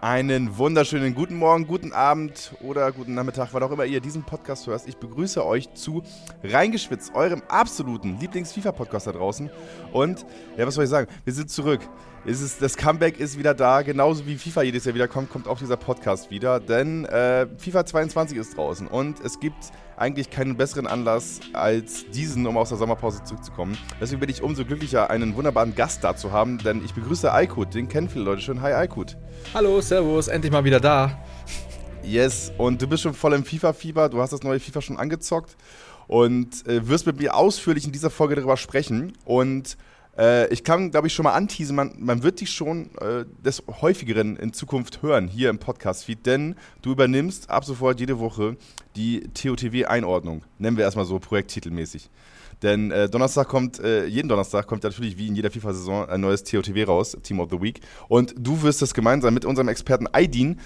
Einen wunderschönen guten Morgen, guten Abend oder guten Nachmittag, wann auch immer ihr diesen Podcast hörst. Ich begrüße euch zu Reingeschwitzt, eurem absoluten Lieblings-FIFA-Podcast da draußen. Und, ja, was soll ich sagen? Wir sind zurück. Ist, das Comeback ist wieder da, genauso wie FIFA jedes Jahr wieder kommt, kommt auch dieser Podcast wieder. Denn äh, FIFA 22 ist draußen und es gibt eigentlich keinen besseren Anlass als diesen, um aus der Sommerpause zurückzukommen. Deswegen bin ich umso glücklicher, einen wunderbaren Gast da zu haben, denn ich begrüße Aykut. Den kennen viele Leute schon. Hi Aykut. Hallo, Servus, endlich mal wieder da. Yes, und du bist schon voll im FIFA-Fieber. Du hast das neue FIFA schon angezockt und äh, wirst mit mir ausführlich in dieser Folge darüber sprechen. Und äh, ich kann, glaube ich, schon mal anteasen, man, man wird dich schon äh, des häufigeren in Zukunft hören hier im Podcast-Feed, denn du übernimmst ab sofort jede Woche die TOTW-Einordnung. Nennen wir erstmal so projekttitelmäßig. Denn äh, Donnerstag kommt, äh, jeden Donnerstag kommt natürlich wie in jeder FIFA-Saison ein neues TOTW raus, Team of the Week. Und du wirst es gemeinsam mit unserem Experten Aidin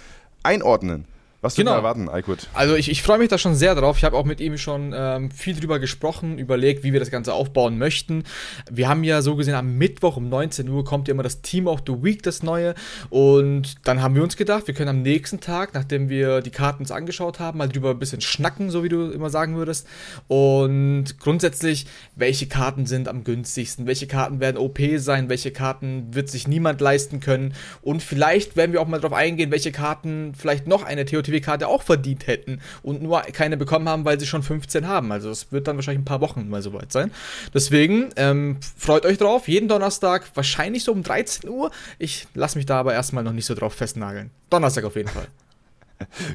einordnen. Was genau. erwarten, Aykut? Also ich, ich freue mich da schon sehr drauf. Ich habe auch mit ihm schon ähm, viel drüber gesprochen, überlegt, wie wir das Ganze aufbauen möchten. Wir haben ja so gesehen am Mittwoch um 19 Uhr kommt ja immer das Team of the Week, das neue. Und dann haben wir uns gedacht, wir können am nächsten Tag, nachdem wir die Karten uns angeschaut haben, mal drüber ein bisschen schnacken, so wie du immer sagen würdest. Und grundsätzlich, welche Karten sind am günstigsten, welche Karten werden OP sein, welche Karten wird sich niemand leisten können. Und vielleicht werden wir auch mal darauf eingehen, welche Karten vielleicht noch eine TOTW TW-Karte auch verdient hätten und nur keine bekommen haben, weil sie schon 15 haben. Also es wird dann wahrscheinlich ein paar Wochen mal soweit sein. Deswegen ähm, freut euch drauf. Jeden Donnerstag, wahrscheinlich so um 13 Uhr. Ich lasse mich da aber erstmal noch nicht so drauf festnageln. Donnerstag auf jeden Fall.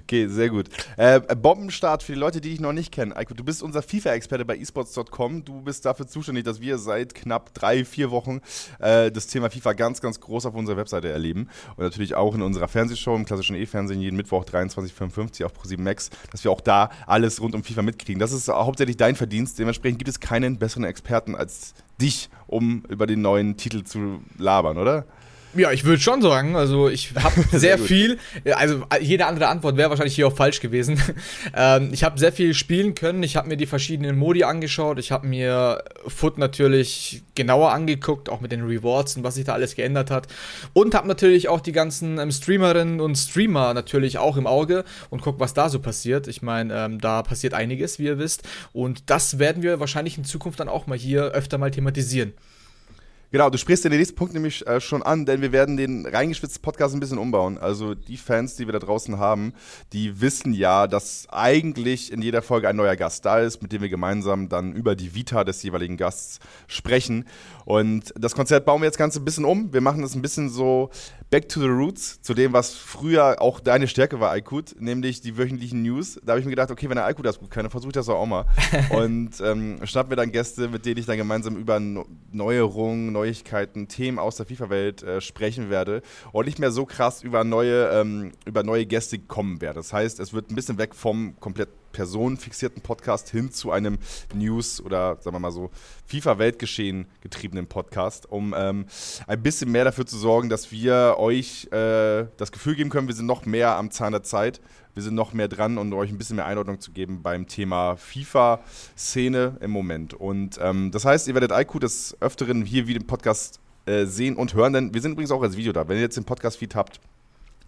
Okay, sehr gut. Äh, Bombenstart für die Leute, die dich noch nicht kennen. Eiko, du bist unser FIFA-Experte bei esports.com. Du bist dafür zuständig, dass wir seit knapp drei, vier Wochen äh, das Thema FIFA ganz, ganz groß auf unserer Webseite erleben. Und natürlich auch in unserer Fernsehshow, im klassischen E-Fernsehen, jeden Mittwoch 23.55 auf ProSieben Max, dass wir auch da alles rund um FIFA mitkriegen. Das ist hauptsächlich dein Verdienst. Dementsprechend gibt es keinen besseren Experten als dich, um über den neuen Titel zu labern, oder? Ja, ich würde schon sagen. Also ich habe sehr, sehr viel. Also jede andere Antwort wäre wahrscheinlich hier auch falsch gewesen. ähm, ich habe sehr viel spielen können. Ich habe mir die verschiedenen Modi angeschaut. Ich habe mir Foot natürlich genauer angeguckt, auch mit den Rewards und was sich da alles geändert hat. Und habe natürlich auch die ganzen ähm, Streamerinnen und Streamer natürlich auch im Auge und guck, was da so passiert. Ich meine, ähm, da passiert einiges, wie ihr wisst. Und das werden wir wahrscheinlich in Zukunft dann auch mal hier öfter mal thematisieren. Genau, du sprichst den nächsten Punkt nämlich äh, schon an, denn wir werden den reingeschwitzten Podcast ein bisschen umbauen. Also die Fans, die wir da draußen haben, die wissen ja, dass eigentlich in jeder Folge ein neuer Gast da ist, mit dem wir gemeinsam dann über die Vita des jeweiligen Gasts sprechen. Und das Konzert bauen wir jetzt ganz ein bisschen um. Wir machen das ein bisschen so back to the roots, zu dem, was früher auch deine Stärke war, Aykut, nämlich die wöchentlichen News. Da habe ich mir gedacht, okay, wenn der Aykut das gut kann, dann versuche ich das auch mal. Und ähm, schnappen wir dann Gäste, mit denen ich dann gemeinsam über Neuerungen, Neuigkeiten, Themen aus der FIFA-Welt äh, sprechen werde und nicht mehr so krass über neue, ähm, über neue Gäste kommen werde. Das heißt, es wird ein bisschen weg vom komplett personenfixierten Podcast hin zu einem News- oder sagen wir mal so FIFA-Weltgeschehen getriebenen Podcast, um ähm, ein bisschen mehr dafür zu sorgen, dass wir euch äh, das Gefühl geben können, wir sind noch mehr am Zahn der Zeit, wir sind noch mehr dran und euch ein bisschen mehr Einordnung zu geben beim Thema FIFA-Szene im Moment. Und ähm, das heißt, ihr werdet IQ des Öfteren hier wie den Podcast äh, sehen und hören, denn wir sind übrigens auch als Video da. Wenn ihr jetzt den Podcast-Feed habt,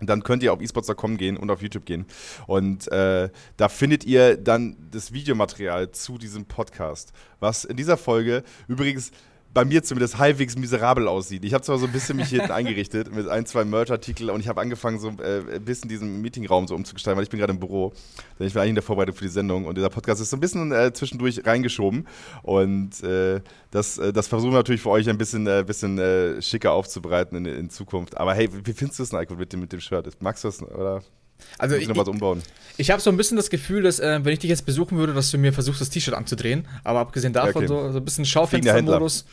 dann könnt ihr auf esports.com gehen und auf YouTube gehen. Und äh, da findet ihr dann das Videomaterial zu diesem Podcast, was in dieser Folge übrigens bei mir zumindest halbwegs miserabel aussieht. Ich habe zwar so ein bisschen mich hinten eingerichtet mit ein, zwei Merch-Artikeln und ich habe angefangen, so äh, ein bisschen diesen Meetingraum so umzugestalten, weil ich bin gerade im Büro. Denn ich war eigentlich in der Vorbereitung für die Sendung und dieser Podcast ist so ein bisschen äh, zwischendurch reingeschoben. Und äh, das, äh, das versuchen wir natürlich für euch ein bisschen, äh, bisschen äh, schicker aufzubereiten in, in, Zukunft. Aber hey, wie findest du es, Nico, mit dem, mit dem Shirt? Magst du es, oder? Also ich, was umbauen. ich habe so ein bisschen das Gefühl, dass äh, wenn ich dich jetzt besuchen würde, dass du mir versuchst, das T-Shirt anzudrehen. Aber abgesehen davon, okay. so, so ein bisschen Schaufenstermodus.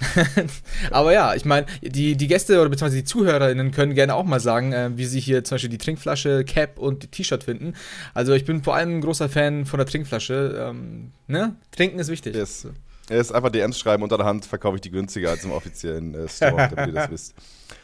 Aber ja, ich meine, die, die Gäste oder beziehungsweise die ZuhörerInnen können gerne auch mal sagen, äh, wie sie hier zum Beispiel die Trinkflasche, Cap und T-Shirt finden. Also ich bin vor allem ein großer Fan von der Trinkflasche. Ähm, ne? Trinken ist wichtig. Yes. Er ist einfach DMs schreiben unter der Hand verkaufe ich die günstiger als im offiziellen äh, Store, damit ihr das wisst.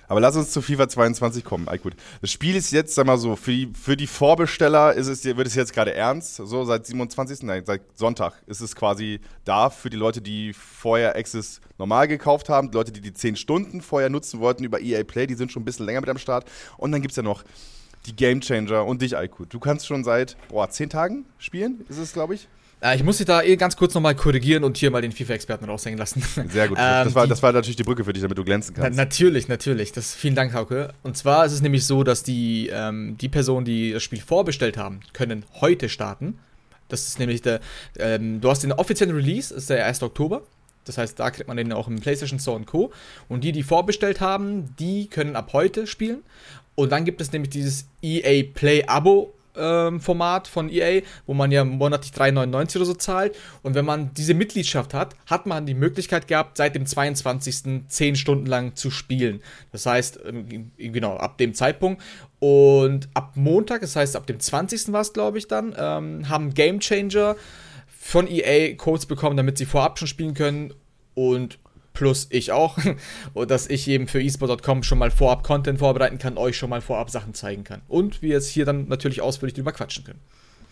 Aber lass uns zu FIFA 22 kommen. Gut. Das Spiel ist jetzt, sag mal so, für die, für die Vorbesteller ist es, wird es jetzt gerade ernst. So seit 27. Nein, seit Sonntag ist es quasi da für die Leute, die vorher Access normal gekauft haben. Die Leute, die die 10 Stunden vorher nutzen wollten über EA Play, die sind schon ein bisschen länger mit am Start. Und dann gibt es ja noch die Game Changer und dich, Aykut. Du kannst schon seit, boah, 10 Tagen spielen, ist es, glaube ich. Äh, ich muss dich da eh ganz kurz nochmal korrigieren und hier mal den FIFA-Experten raushängen lassen. Sehr gut. Ähm, das, war, das war natürlich die Brücke für dich, damit du glänzen kannst. Na, natürlich, natürlich. Das, vielen Dank, Hauke. Und zwar ist es nämlich so, dass die, ähm, die Personen, die das Spiel vorbestellt haben, können heute starten. Das ist nämlich der, ähm, du hast den offiziellen Release, ist der 1. Oktober. Das heißt, da kriegt man den auch im PlayStation Store und Co. Und die, die vorbestellt haben, die können ab heute spielen. Und dann gibt es nämlich dieses EA Play Abo Format von EA, wo man ja monatlich 3,99 oder so zahlt. Und wenn man diese Mitgliedschaft hat, hat man die Möglichkeit gehabt, seit dem 22. 10 Stunden lang zu spielen. Das heißt, ähm, genau, ab dem Zeitpunkt. Und ab Montag, das heißt ab dem 20. war es, glaube ich, dann, ähm, haben Game Changer von EA Codes bekommen, damit sie vorab schon spielen können. Und plus ich auch, dass ich eben für esport.com schon mal vorab Content vorbereiten kann, euch schon mal vorab Sachen zeigen kann. Und wir jetzt hier dann natürlich ausführlich drüber quatschen können.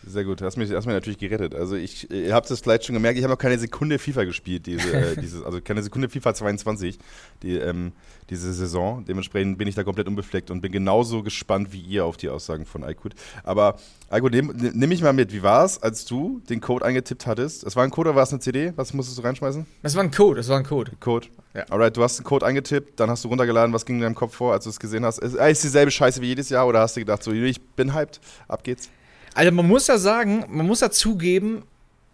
Sehr gut, hast mich, hast mich natürlich gerettet. Also ich, ihr habt es vielleicht schon gemerkt, ich habe noch keine Sekunde FIFA gespielt, diese, äh, dieses, also keine Sekunde FIFA 22, die, ähm, diese Saison. Dementsprechend bin ich da komplett unbefleckt und bin genauso gespannt wie ihr auf die Aussagen von Aykut. Aber Aykut, nimm, nimm mich mal mit, wie war es, als du den Code eingetippt hattest? Es war ein Code oder war es eine CD? Was musstest du reinschmeißen? Es war ein Code, es war ein Code. Code. Ja. Alright, du hast den Code eingetippt, dann hast du runtergeladen, was ging in deinem Kopf vor, als du es gesehen hast? Ist, ist dieselbe Scheiße wie jedes Jahr oder hast du gedacht, so, ich bin hyped, ab geht's? Also man muss ja sagen, man muss ja zugeben,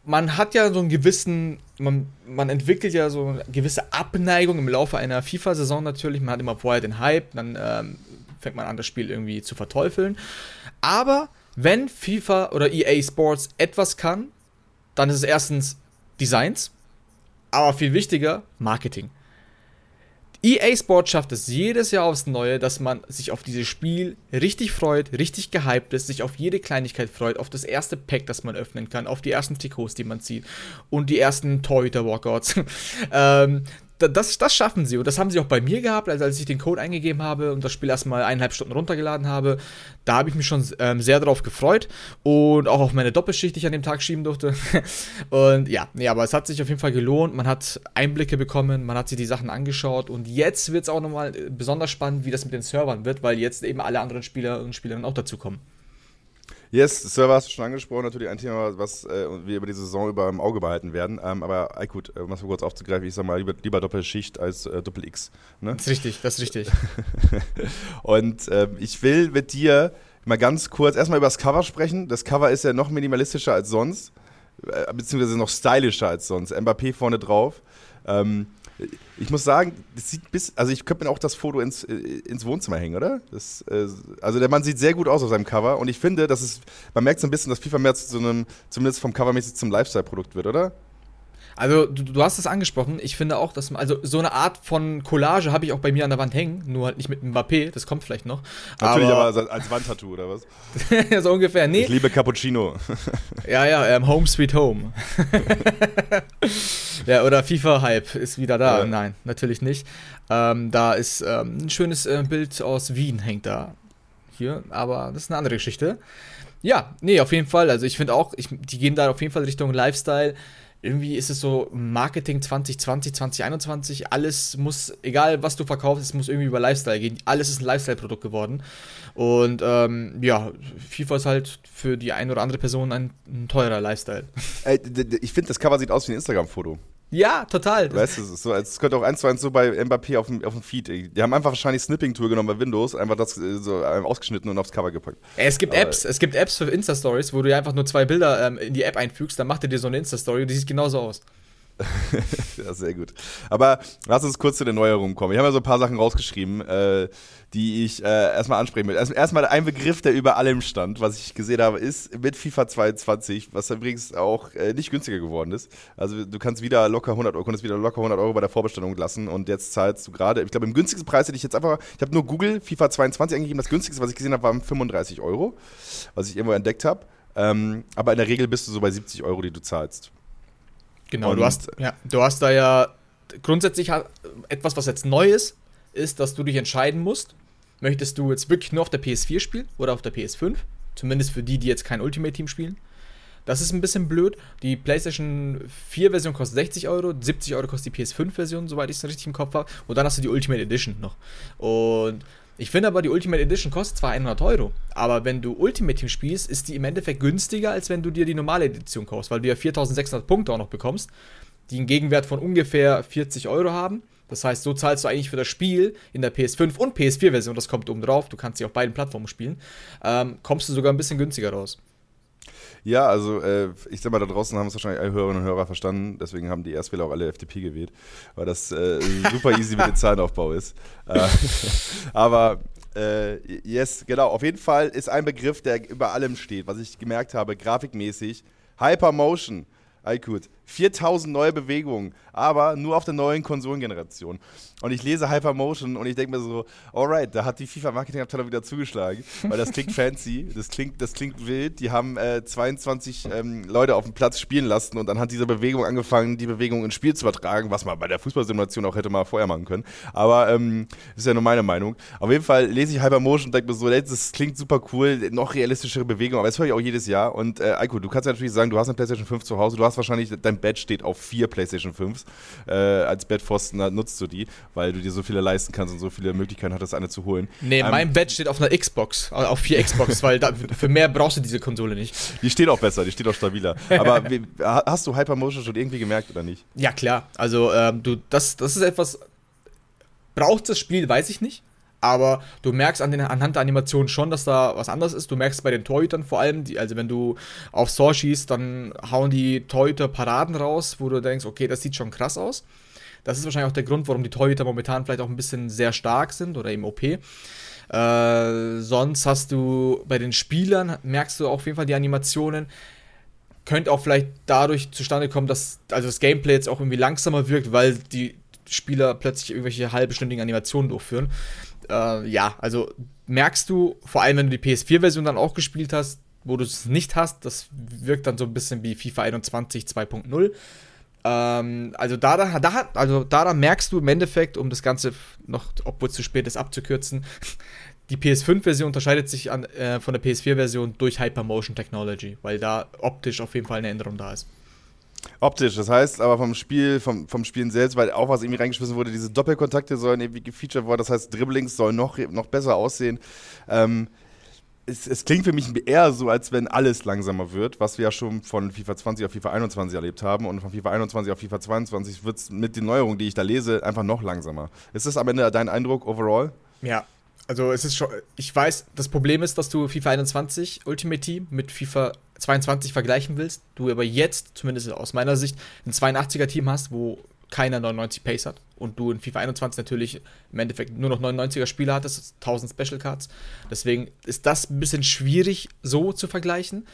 man hat ja so einen gewissen, man, man entwickelt ja so eine gewisse Abneigung im Laufe einer FIFA-Saison natürlich. Man hat immer vorher den Hype, dann ähm, fängt man an, das Spiel irgendwie zu verteufeln. Aber wenn FIFA oder EA Sports etwas kann, dann ist es erstens Designs, aber viel wichtiger, Marketing. EA Sport schafft es jedes Jahr aufs Neue, dass man sich auf dieses Spiel richtig freut, richtig gehypt ist, sich auf jede Kleinigkeit freut, auf das erste Pack, das man öffnen kann, auf die ersten Trikots, die man zieht und die ersten Torhüter-Walkouts. ähm, das, das schaffen sie. Und das haben sie auch bei mir gehabt, also als ich den Code eingegeben habe und das Spiel erstmal eineinhalb Stunden runtergeladen habe. Da habe ich mich schon ähm, sehr darauf gefreut und auch auf meine Doppelschicht, die ich an dem Tag schieben durfte. und ja, nee, aber es hat sich auf jeden Fall gelohnt. Man hat Einblicke bekommen, man hat sich die Sachen angeschaut und jetzt wird es auch nochmal äh, besonders spannend, wie das mit den Servern wird, weil jetzt eben alle anderen Spieler und Spielerinnen auch dazu kommen. Yes, Server hast du schon angesprochen, natürlich ein Thema, was äh, wir über die Saison über im Auge behalten werden. Ähm, aber äh, gut, um das mal kurz aufzugreifen, ich sag mal, lieber, lieber Doppelschicht als äh, Doppel-X. Ne? Das ist richtig, das ist richtig. Und äh, ich will mit dir mal ganz kurz erstmal über das Cover sprechen. Das Cover ist ja noch minimalistischer als sonst, äh, beziehungsweise noch stylischer als sonst. Mbappé vorne drauf. Ähm, ich muss sagen, das sieht bis, also ich könnte mir auch das Foto ins, äh, ins Wohnzimmer hängen, oder? Das, äh, also der Mann sieht sehr gut aus auf seinem Cover und ich finde, dass es, man merkt so ein bisschen, dass FIFA mehr zu einem, zumindest vom Covermäßig zum Lifestyle-Produkt wird, oder? Also, du, du hast es angesprochen. Ich finde auch, dass man, also so eine Art von Collage habe ich auch bei mir an der Wand hängen, nur halt nicht mit Mbappé, das kommt vielleicht noch. Natürlich aber, aber als Wandtattoo oder was? so ungefähr, nee. Ich liebe Cappuccino. ja, ja, ähm, Home Sweet Home. ja, oder FIFA-Hype ist wieder da. Ja. Nein, natürlich nicht. Ähm, da ist ähm, ein schönes äh, Bild aus Wien, hängt da. Hier, aber das ist eine andere Geschichte. Ja, nee, auf jeden Fall. Also ich finde auch, ich, die gehen da auf jeden Fall Richtung Lifestyle irgendwie ist es so Marketing 2020, 2021, alles muss, egal was du verkaufst, es muss irgendwie über Lifestyle gehen. Alles ist ein Lifestyle-Produkt geworden. Und ähm, ja, FIFA ist halt für die eine oder andere Person ein, ein teurer Lifestyle. ich finde, das Cover sieht aus wie ein Instagram-Foto. Ja, total. Weißt du, es, so, es könnte auch eins zu eins so bei Mbappé auf dem, auf dem Feed. Die haben einfach wahrscheinlich Snipping-Tool genommen bei Windows, einfach das äh, so ausgeschnitten und aufs Cover gepackt. Es gibt Aber Apps, es gibt Apps für Insta-Stories, wo du einfach nur zwei Bilder ähm, in die App einfügst, dann macht er dir so eine Insta-Story, die sieht genauso aus. ja, sehr gut. Aber lass uns kurz zu den Neuerungen kommen. Ich habe ja so ein paar Sachen rausgeschrieben, äh, die ich äh, erstmal ansprechen will. Erstmal ein Begriff, der über allem stand, was ich gesehen habe, ist mit FIFA 22, was übrigens auch äh, nicht günstiger geworden ist. Also du kannst wieder locker 100 Euro, konntest wieder locker 100 Euro bei der Vorbestellung lassen und jetzt zahlst du gerade, ich glaube im günstigsten Preis hätte ich jetzt einfach, ich habe nur Google FIFA 22 eingegeben, das günstigste, was ich gesehen habe, waren 35 Euro, was ich irgendwo entdeckt habe. Ähm, aber in der Regel bist du so bei 70 Euro, die du zahlst. Genau, du hast, ja, du hast da ja grundsätzlich etwas, was jetzt neu ist, ist, dass du dich entscheiden musst, möchtest du jetzt wirklich nur auf der PS4 spielen oder auf der PS5? Zumindest für die, die jetzt kein Ultimate Team spielen. Das ist ein bisschen blöd. Die PlayStation 4-Version kostet 60 Euro, 70 Euro kostet die PS5-Version, soweit ich es richtig im Kopf habe. Und dann hast du die Ultimate Edition noch. Und ich finde aber, die Ultimate Edition kostet zwar 100 Euro, aber wenn du Ultimate Team spielst, ist die im Endeffekt günstiger, als wenn du dir die normale Edition kaufst, weil du ja 4600 Punkte auch noch bekommst, die einen Gegenwert von ungefähr 40 Euro haben. Das heißt, so zahlst du eigentlich für das Spiel in der PS5 und PS4-Version, das kommt oben drauf, du kannst sie auf beiden Plattformen spielen, ähm, kommst du sogar ein bisschen günstiger raus. Ja, also äh, ich sag mal, da draußen haben es wahrscheinlich alle Hörerinnen und Hörer verstanden, deswegen haben die Erstwähler auch alle FDP gewählt, weil das äh, super easy mit dem Zahlenaufbau ist. Äh, aber äh, yes, genau, auf jeden Fall ist ein Begriff, der über allem steht, was ich gemerkt habe, grafikmäßig, Hypermotion. iQOO. 4000 neue Bewegungen, aber nur auf der neuen Konsolengeneration. Und ich lese Hypermotion und ich denke mir so, alright, da hat die FIFA-Marketing-Abteilung wieder zugeschlagen, weil das klingt fancy, das klingt, das klingt wild. Die haben äh, 22 ähm, Leute auf dem Platz spielen lassen und anhand dieser Bewegung angefangen, die Bewegung ins Spiel zu übertragen, was man bei der Fußballsimulation auch hätte mal vorher machen können. Aber ähm, ist ja nur meine Meinung. Auf jeden Fall lese ich Hypermotion und denke mir so, das klingt super cool, noch realistischere Bewegung, aber das höre ich auch jedes Jahr. Und äh, Aiko, du kannst ja natürlich sagen, du hast eine PlayStation 5 zu Hause, du hast wahrscheinlich dein Bett steht auf vier PlayStation 5s. Äh, als Bettpfosten nutzt du die, weil du dir so viele leisten kannst und so viele Möglichkeiten hattest, eine zu holen. Nee, ähm, mein Bett steht auf einer Xbox, also auf vier Xbox, weil da, für mehr brauchst du diese Konsole nicht. Die steht auch besser, die steht auch stabiler. Aber wie, hast du Hypermotion schon irgendwie gemerkt oder nicht? Ja, klar. Also, ähm, du, das, das ist etwas. Braucht das Spiel, weiß ich nicht aber du merkst an den, anhand der Animation schon, dass da was anderes ist. Du merkst bei den Torhütern vor allem, die, also wenn du auf Saw schießt, dann hauen die Torhüter Paraden raus, wo du denkst, okay, das sieht schon krass aus. Das ist wahrscheinlich auch der Grund, warum die Torhüter momentan vielleicht auch ein bisschen sehr stark sind oder im OP. Äh, sonst hast du bei den Spielern, merkst du auf jeden Fall die Animationen, könnte auch vielleicht dadurch zustande kommen, dass also das Gameplay jetzt auch irgendwie langsamer wirkt, weil die Spieler plötzlich irgendwelche halbstündigen Animationen durchführen äh, ja, also merkst du, vor allem wenn du die PS4-Version dann auch gespielt hast, wo du es nicht hast, das wirkt dann so ein bisschen wie FIFA 21 2.0. Ähm, also da, da, also daran merkst du im Endeffekt, um das Ganze noch, obwohl es zu spät ist, abzukürzen, die PS5-Version unterscheidet sich an, äh, von der PS4-Version durch Hypermotion Technology, weil da optisch auf jeden Fall eine Änderung da ist. Optisch, das heißt aber vom Spiel, vom, vom Spielen selbst, weil auch was irgendwie reingeschmissen wurde, diese Doppelkontakte sollen irgendwie gefeatured worden, das heißt Dribblings sollen noch, noch besser aussehen. Ähm, es, es, klingt für mich eher so, als wenn alles langsamer wird, was wir ja schon von FIFA 20 auf FIFA 21 erlebt haben. Und von FIFA 21 auf FIFA 22 wird es mit den Neuerungen, die ich da lese, einfach noch langsamer. Ist das am Ende dein Eindruck overall? Ja, also es ist schon, ich weiß, das Problem ist, dass du FIFA 21 Ultimate Team mit FIFA 22 vergleichen willst, du aber jetzt, zumindest aus meiner Sicht, ein 82er Team hast, wo keiner 99 Pace hat und du in FIFA 21 natürlich im Endeffekt nur noch 99er Spieler hattest, 1000 Special Cards. Deswegen ist das ein bisschen schwierig so zu vergleichen,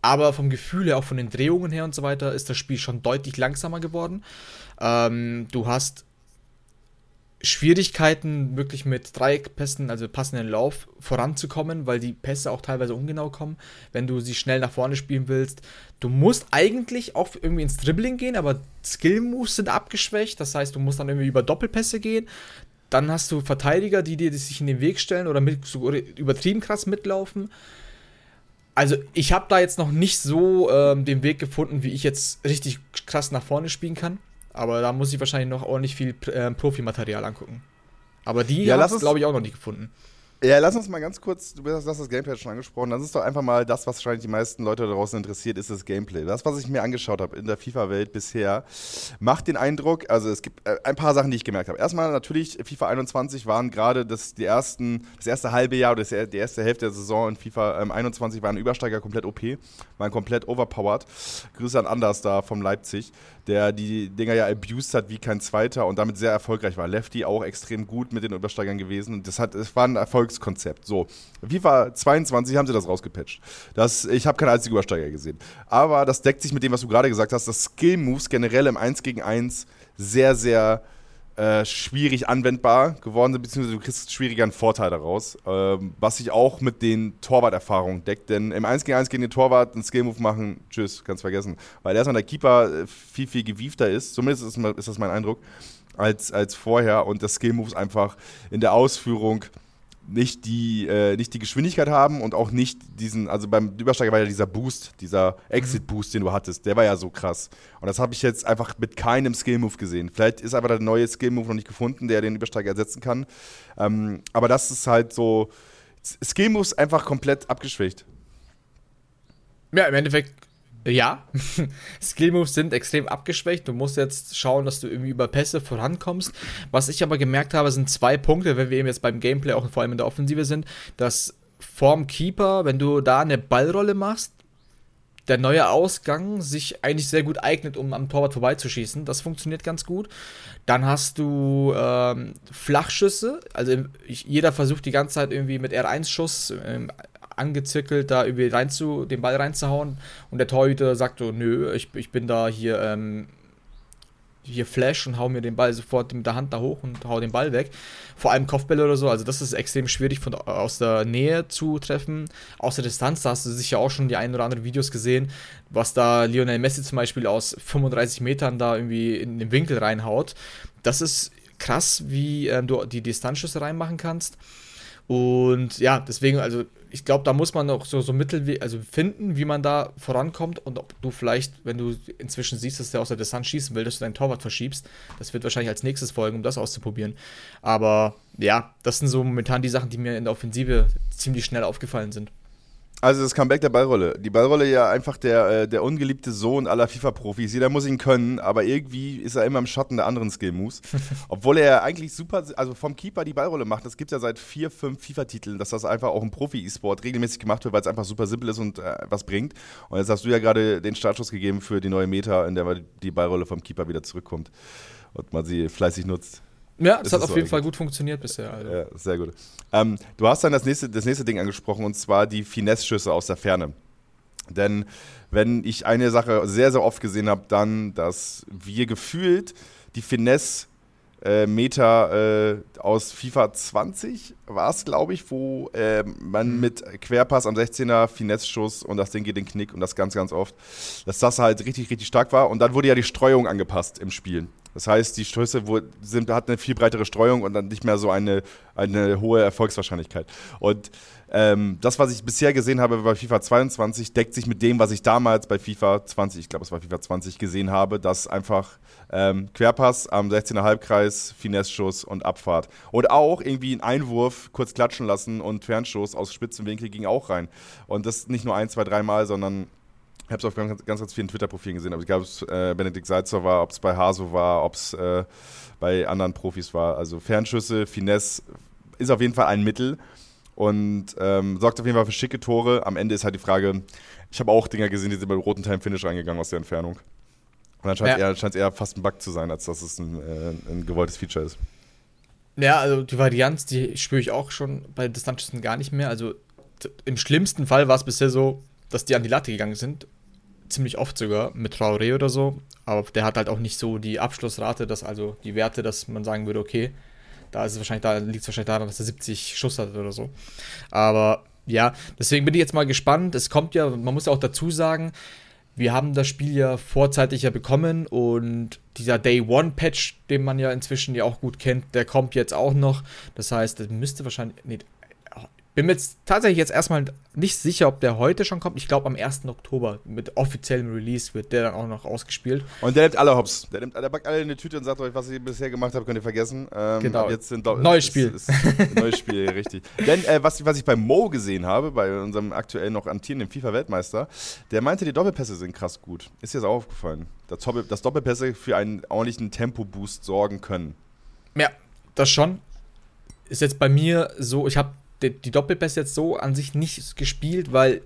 aber vom Gefühl her, auch von den Drehungen her und so weiter, ist das Spiel schon deutlich langsamer geworden. Ähm, du hast Schwierigkeiten, wirklich mit Dreieckpässen, also passenden Lauf, voranzukommen, weil die Pässe auch teilweise ungenau kommen, wenn du sie schnell nach vorne spielen willst. Du musst eigentlich auch irgendwie ins Dribbling gehen, aber Skill-Moves sind abgeschwächt, das heißt, du musst dann irgendwie über Doppelpässe gehen. Dann hast du Verteidiger, die dir sich in den Weg stellen oder mit, so übertrieben krass mitlaufen. Also ich habe da jetzt noch nicht so ähm, den Weg gefunden, wie ich jetzt richtig krass nach vorne spielen kann. Aber da muss ich wahrscheinlich noch ordentlich viel äh, Profimaterial angucken. Aber die ja, hast du, glaube ich, auch noch nicht gefunden. Ja, lass uns mal ganz kurz, du hast das Gameplay schon angesprochen, das ist doch einfach mal das, was wahrscheinlich die meisten Leute da draußen interessiert, ist das Gameplay. Das, was ich mir angeschaut habe in der FIFA-Welt bisher, macht den Eindruck, also es gibt äh, ein paar Sachen, die ich gemerkt habe. Erstmal natürlich, FIFA 21 waren gerade das, die ersten, das erste halbe Jahr oder die erste Hälfte der Saison in FIFA ähm, 21 waren Übersteiger komplett OP, waren komplett overpowered. Grüße an Anders da vom Leipzig, der die Dinger ja abused hat wie kein Zweiter und damit sehr erfolgreich war. Lefty auch extrem gut mit den Übersteigern gewesen. Das, hat, das war ein Erfolgskonzept. So, FIFA 22 haben sie das rausgepatcht. Das, ich habe keinen einzigen Übersteiger gesehen. Aber das deckt sich mit dem, was du gerade gesagt hast, dass Skill-Moves generell im 1 gegen 1 sehr, sehr äh, schwierig anwendbar geworden sind, beziehungsweise du kriegst schwieriger einen Vorteil daraus, ähm, was sich auch mit den Torwart-Erfahrungen deckt. Denn im 1 gegen 1 gegen den Torwart einen Skill-Move machen, tschüss, kannst vergessen. Weil erstmal der Keeper äh, viel, viel gewiefter ist, zumindest ist, ist das mein Eindruck. als, als vorher und das Skill Moves einfach in der Ausführung nicht die, äh, nicht die Geschwindigkeit haben und auch nicht diesen, also beim Übersteiger war ja dieser Boost, dieser Exit-Boost, den du hattest, der war ja so krass. Und das habe ich jetzt einfach mit keinem Skill-Move gesehen. Vielleicht ist einfach der neue Skill-Move noch nicht gefunden, der den Übersteiger ersetzen kann. Ähm, aber das ist halt so, Skill-Moves einfach komplett abgeschwächt. Ja, im Endeffekt ja, Skill-Moves sind extrem abgeschwächt. Du musst jetzt schauen, dass du irgendwie über Pässe vorankommst. Was ich aber gemerkt habe, sind zwei Punkte, wenn wir eben jetzt beim Gameplay auch vor allem in der Offensive sind, dass vorm Keeper, wenn du da eine Ballrolle machst, der neue Ausgang sich eigentlich sehr gut eignet, um am Torwart vorbeizuschießen. Das funktioniert ganz gut. Dann hast du ähm, Flachschüsse. Also jeder versucht die ganze Zeit irgendwie mit R1-Schuss ähm, angezirkelt, da irgendwie rein zu, den Ball reinzuhauen. Und der Torhüter sagt so, nö, ich, ich bin da hier, ähm, hier Flash und hau mir den Ball sofort mit der Hand da hoch und hau den Ball weg. Vor allem Kopfbälle oder so, also das ist extrem schwierig von, aus der Nähe zu treffen. Aus der Distanz, da hast du sicher auch schon die ein oder anderen Videos gesehen, was da Lionel Messi zum Beispiel aus 35 Metern da irgendwie in den Winkel reinhaut. Das ist krass, wie ähm, du die Distanzschüsse reinmachen kannst. Und ja, deswegen, also ich glaube, da muss man auch so, so Mittel also finden, wie man da vorankommt und ob du vielleicht, wenn du inzwischen siehst, dass der aus der Distanz schießen will, dass du deinen Torwart verschiebst. Das wird wahrscheinlich als nächstes folgen, um das auszuprobieren. Aber ja, das sind so momentan die Sachen, die mir in der Offensive ziemlich schnell aufgefallen sind. Also das Comeback der Ballrolle. Die Ballrolle ja einfach der, äh, der ungeliebte Sohn aller FIFA-Profis. Jeder muss ihn können, aber irgendwie ist er immer im Schatten der anderen Skill-Moves. Obwohl er eigentlich super, also vom Keeper die Ballrolle macht. Das gibt es ja seit vier, fünf FIFA-Titeln, dass das einfach auch im Profi-E-Sport regelmäßig gemacht wird, weil es einfach super simpel ist und äh, was bringt. Und jetzt hast du ja gerade den Startschuss gegeben für die neue Meta, in der die Ballrolle vom Keeper wieder zurückkommt und man sie fleißig nutzt. Ja, es hat auf so jeden Fall gut funktioniert bisher. Also. Ja, sehr gut. Ähm, du hast dann das nächste, das nächste Ding angesprochen und zwar die Finesse-Schüsse aus der Ferne. Denn wenn ich eine Sache sehr, sehr oft gesehen habe, dann, dass wir gefühlt die Finesse äh, Meter äh, aus FIFA 20 war es, glaube ich, wo äh, man mhm. mit Querpass am 16er, Finesse-Schuss und das Ding geht den Knick und das ganz, ganz oft, dass das halt richtig, richtig stark war. Und dann wurde ja die Streuung angepasst im Spiel. Das heißt, die Stöße sind, hat eine viel breitere Streuung und dann nicht mehr so eine, eine hohe Erfolgswahrscheinlichkeit. Und ähm, das, was ich bisher gesehen habe bei FIFA 22, deckt sich mit dem, was ich damals bei FIFA 20, ich glaube, es war FIFA 20, gesehen habe, dass einfach ähm, Querpass am 16er Halbkreis, Finesse-Schuss und Abfahrt. Und auch irgendwie einen Einwurf kurz klatschen lassen und Fernschuss aus spitzen Winkel ging auch rein. Und das nicht nur ein, zwei, dreimal, sondern ich habe es auf ganz, ganz, ganz vielen Twitter-Profilen gesehen, ob es äh, Benedikt Salzer war, ob es bei Haso war, ob es äh, bei anderen Profis war. Also Fernschüsse, Finesse ist auf jeden Fall ein Mittel und ähm, sorgt auf jeden Fall für schicke Tore. Am Ende ist halt die Frage, ich habe auch Dinger gesehen, die sind beim roten Time-Finish reingegangen aus der Entfernung. Und dann scheint es ja. eher, eher, fast ein Bug zu sein, als dass es ein, äh, ein gewolltes Feature ist. Ja, also die Varianz, die spüre ich auch schon bei Distanzschüssen gar nicht mehr. Also im schlimmsten Fall war es bisher so, dass die an die Latte gegangen sind ziemlich oft sogar mit Traoré oder so. Aber der hat halt auch nicht so die Abschlussrate, dass also die Werte, dass man sagen würde, okay, da ist es wahrscheinlich, da liegt es wahrscheinlich daran, dass er 70 Schuss hat oder so. Aber ja, deswegen bin ich jetzt mal gespannt. Es kommt ja, man muss ja auch dazu sagen, wir haben das Spiel ja vorzeitig ja bekommen und dieser Day One Patch, den man ja inzwischen ja auch gut kennt, der kommt jetzt auch noch. Das heißt, das müsste wahrscheinlich, nee, bin mir jetzt tatsächlich jetzt erstmal nicht sicher, ob der heute schon kommt. Ich glaube, am 1. Oktober mit offiziellem Release wird der dann auch noch ausgespielt. Und der nimmt alle Hops. Der, nimmt, der packt alle in eine Tüte und sagt euch, was ich bisher gemacht habe, könnt ihr vergessen. Ähm, genau. Jetzt sind neues Spiel. Ist, ist neues Spiel, richtig. Denn äh, was, was ich bei Mo gesehen habe, bei unserem aktuell noch amtierenden FIFA-Weltmeister, der meinte, die Doppelpässe sind krass gut. Ist dir das auch aufgefallen? Dass Doppelpässe für einen ordentlichen Tempo-Boost sorgen können. Ja, das schon. Ist jetzt bei mir so, ich habe die, die Doppelpässe jetzt so an sich nicht gespielt, weil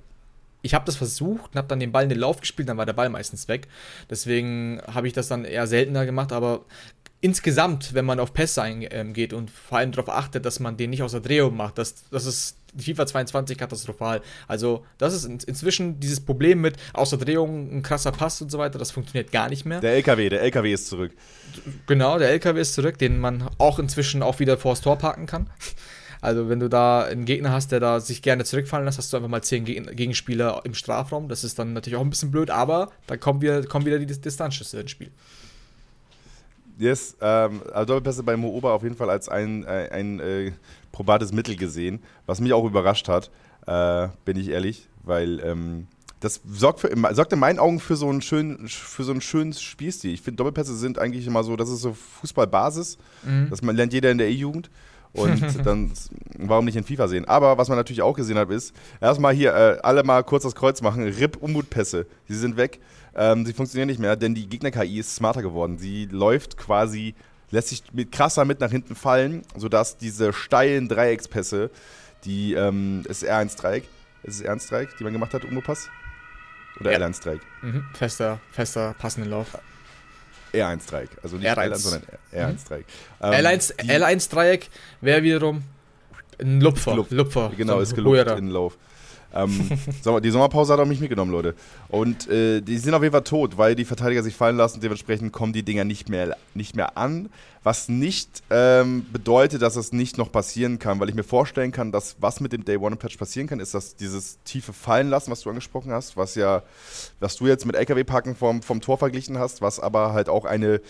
ich habe das versucht und habe dann den Ball in den Lauf gespielt, dann war der Ball meistens weg. Deswegen habe ich das dann eher seltener gemacht, aber insgesamt, wenn man auf Pässe eingeht ähm, und vor allem darauf achtet, dass man den nicht aus der Drehung macht, das, das ist FIFA 22 katastrophal. Also, das ist in, inzwischen dieses Problem mit aus der Drehung ein krasser Pass und so weiter, das funktioniert gar nicht mehr. Der LKW, der LKW ist zurück. Genau, der LKW ist zurück, den man auch inzwischen auch wieder vors Tor parken kann. Also wenn du da einen Gegner hast, der da sich gerne zurückfallen lässt, hast du einfach mal zehn Gegenspieler im Strafraum. Das ist dann natürlich auch ein bisschen blöd, aber da kommen, wir, kommen wieder die Distanzschüsse ins Spiel. Yes, ähm, also Doppelpässe bei Mooba auf jeden Fall als ein, ein, äh, ein äh, probates Mittel gesehen, was mich auch überrascht hat, äh, bin ich ehrlich, weil ähm, das sorgt, für, sorgt in meinen Augen für so einen schönen, für so einen schönen Spielstil. Ich finde, Doppelpässe sind eigentlich immer so, das ist so Fußballbasis. Mhm. Das man lernt jeder in der E-Jugend. Und dann, warum nicht in FIFA sehen? Aber was man natürlich auch gesehen hat, ist, erstmal hier äh, alle mal kurz das Kreuz machen. RIP Unmutpässe. Die sind weg. Ähm, sie funktionieren nicht mehr, denn die Gegner-KI ist smarter geworden. Sie läuft quasi, lässt sich mit krasser mit nach hinten fallen, sodass diese steilen Dreieckspässe, die ähm, ist R1-Dreieck, ist es R1-Dreieck, die man gemacht hat, Unmutpass? Oder ja. L1-Dreieck? Mhm. Fester, fester, passenden Lauf. R1-Dreieck. Also nicht R1, L1 sondern R1-Dreieck. Mhm. Ähm, L1, L1-Dreieck wäre wiederum ein Lupfer. Lupfer. Lupfer. Genau, so ist gelupft in Lauf. Ähm, die Sommerpause hat auch mich mitgenommen, Leute. Und äh, die sind auf jeden Fall tot, weil die Verteidiger sich fallen lassen. Dementsprechend kommen die Dinger nicht mehr, nicht mehr an. Was nicht ähm, bedeutet, dass es nicht noch passieren kann, weil ich mir vorstellen kann, dass was mit dem Day One Patch passieren kann, ist, dass dieses tiefe Fallen lassen, was du angesprochen hast, was ja, was du jetzt mit LKW-Parken vom, vom Tor verglichen hast, was aber halt auch eine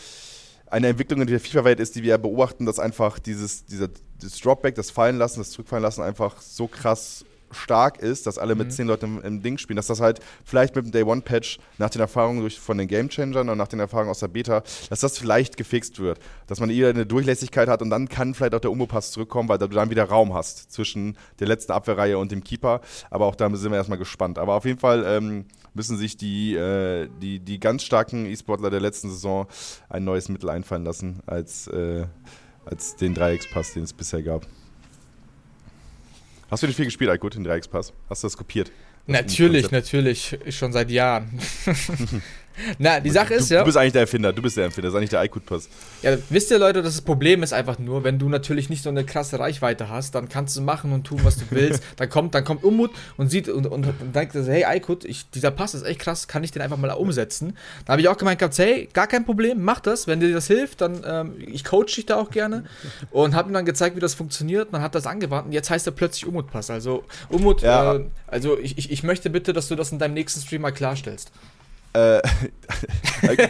eine Entwicklung in der FIFA-Welt ist, die wir beobachten, dass einfach dieses, dieser, das Dropback, das Fallenlassen, das Zurückfallenlassen einfach so krass stark ist, dass alle mit mhm. zehn Leuten im, im, Ding spielen, dass das halt vielleicht mit dem Day One Patch nach den Erfahrungen durch, von den Game Changern und nach den Erfahrungen aus der Beta, dass das vielleicht gefixt wird, dass man eher eine Durchlässigkeit hat und dann kann vielleicht auch der Umbo-Pass zurückkommen, weil du dann wieder Raum hast zwischen der letzten Abwehrreihe und dem Keeper. Aber auch da sind wir erstmal gespannt. Aber auf jeden Fall ähm, müssen sich die, äh, die, die ganz starken E-Sportler der letzten Saison ein neues Mittel einfallen lassen als, äh, als den Dreieckspass, den es bisher gab. Hast du nicht viel gespielt, Aykut, in Dreieckspass? Hast du das kopiert? Natürlich, natürlich, schon seit Jahren. Na, die Sache ist du, ja. Du bist eigentlich der Erfinder, du bist der Erfinder, das ist eigentlich der iQuid-Pass. Ja, wisst ihr, Leute, das Problem ist einfach nur, wenn du natürlich nicht so eine krasse Reichweite hast, dann kannst du machen und tun, was du willst. dann kommt, dann kommt Umut und sieht und, und, und denkt, hey, iQuid, dieser Pass ist echt krass, kann ich den einfach mal umsetzen? Da habe ich auch gemeint gehabt, hey, gar kein Problem, mach das, wenn dir das hilft, dann ähm, ich coach dich da auch gerne und habe ihm dann gezeigt, wie das funktioniert. Man hat das angewandt und jetzt heißt er plötzlich Umut-Pass. Also Umut, ja. äh, also ich, ich, ich möchte bitte, dass du das in deinem nächsten Stream mal klarstellst. Äh,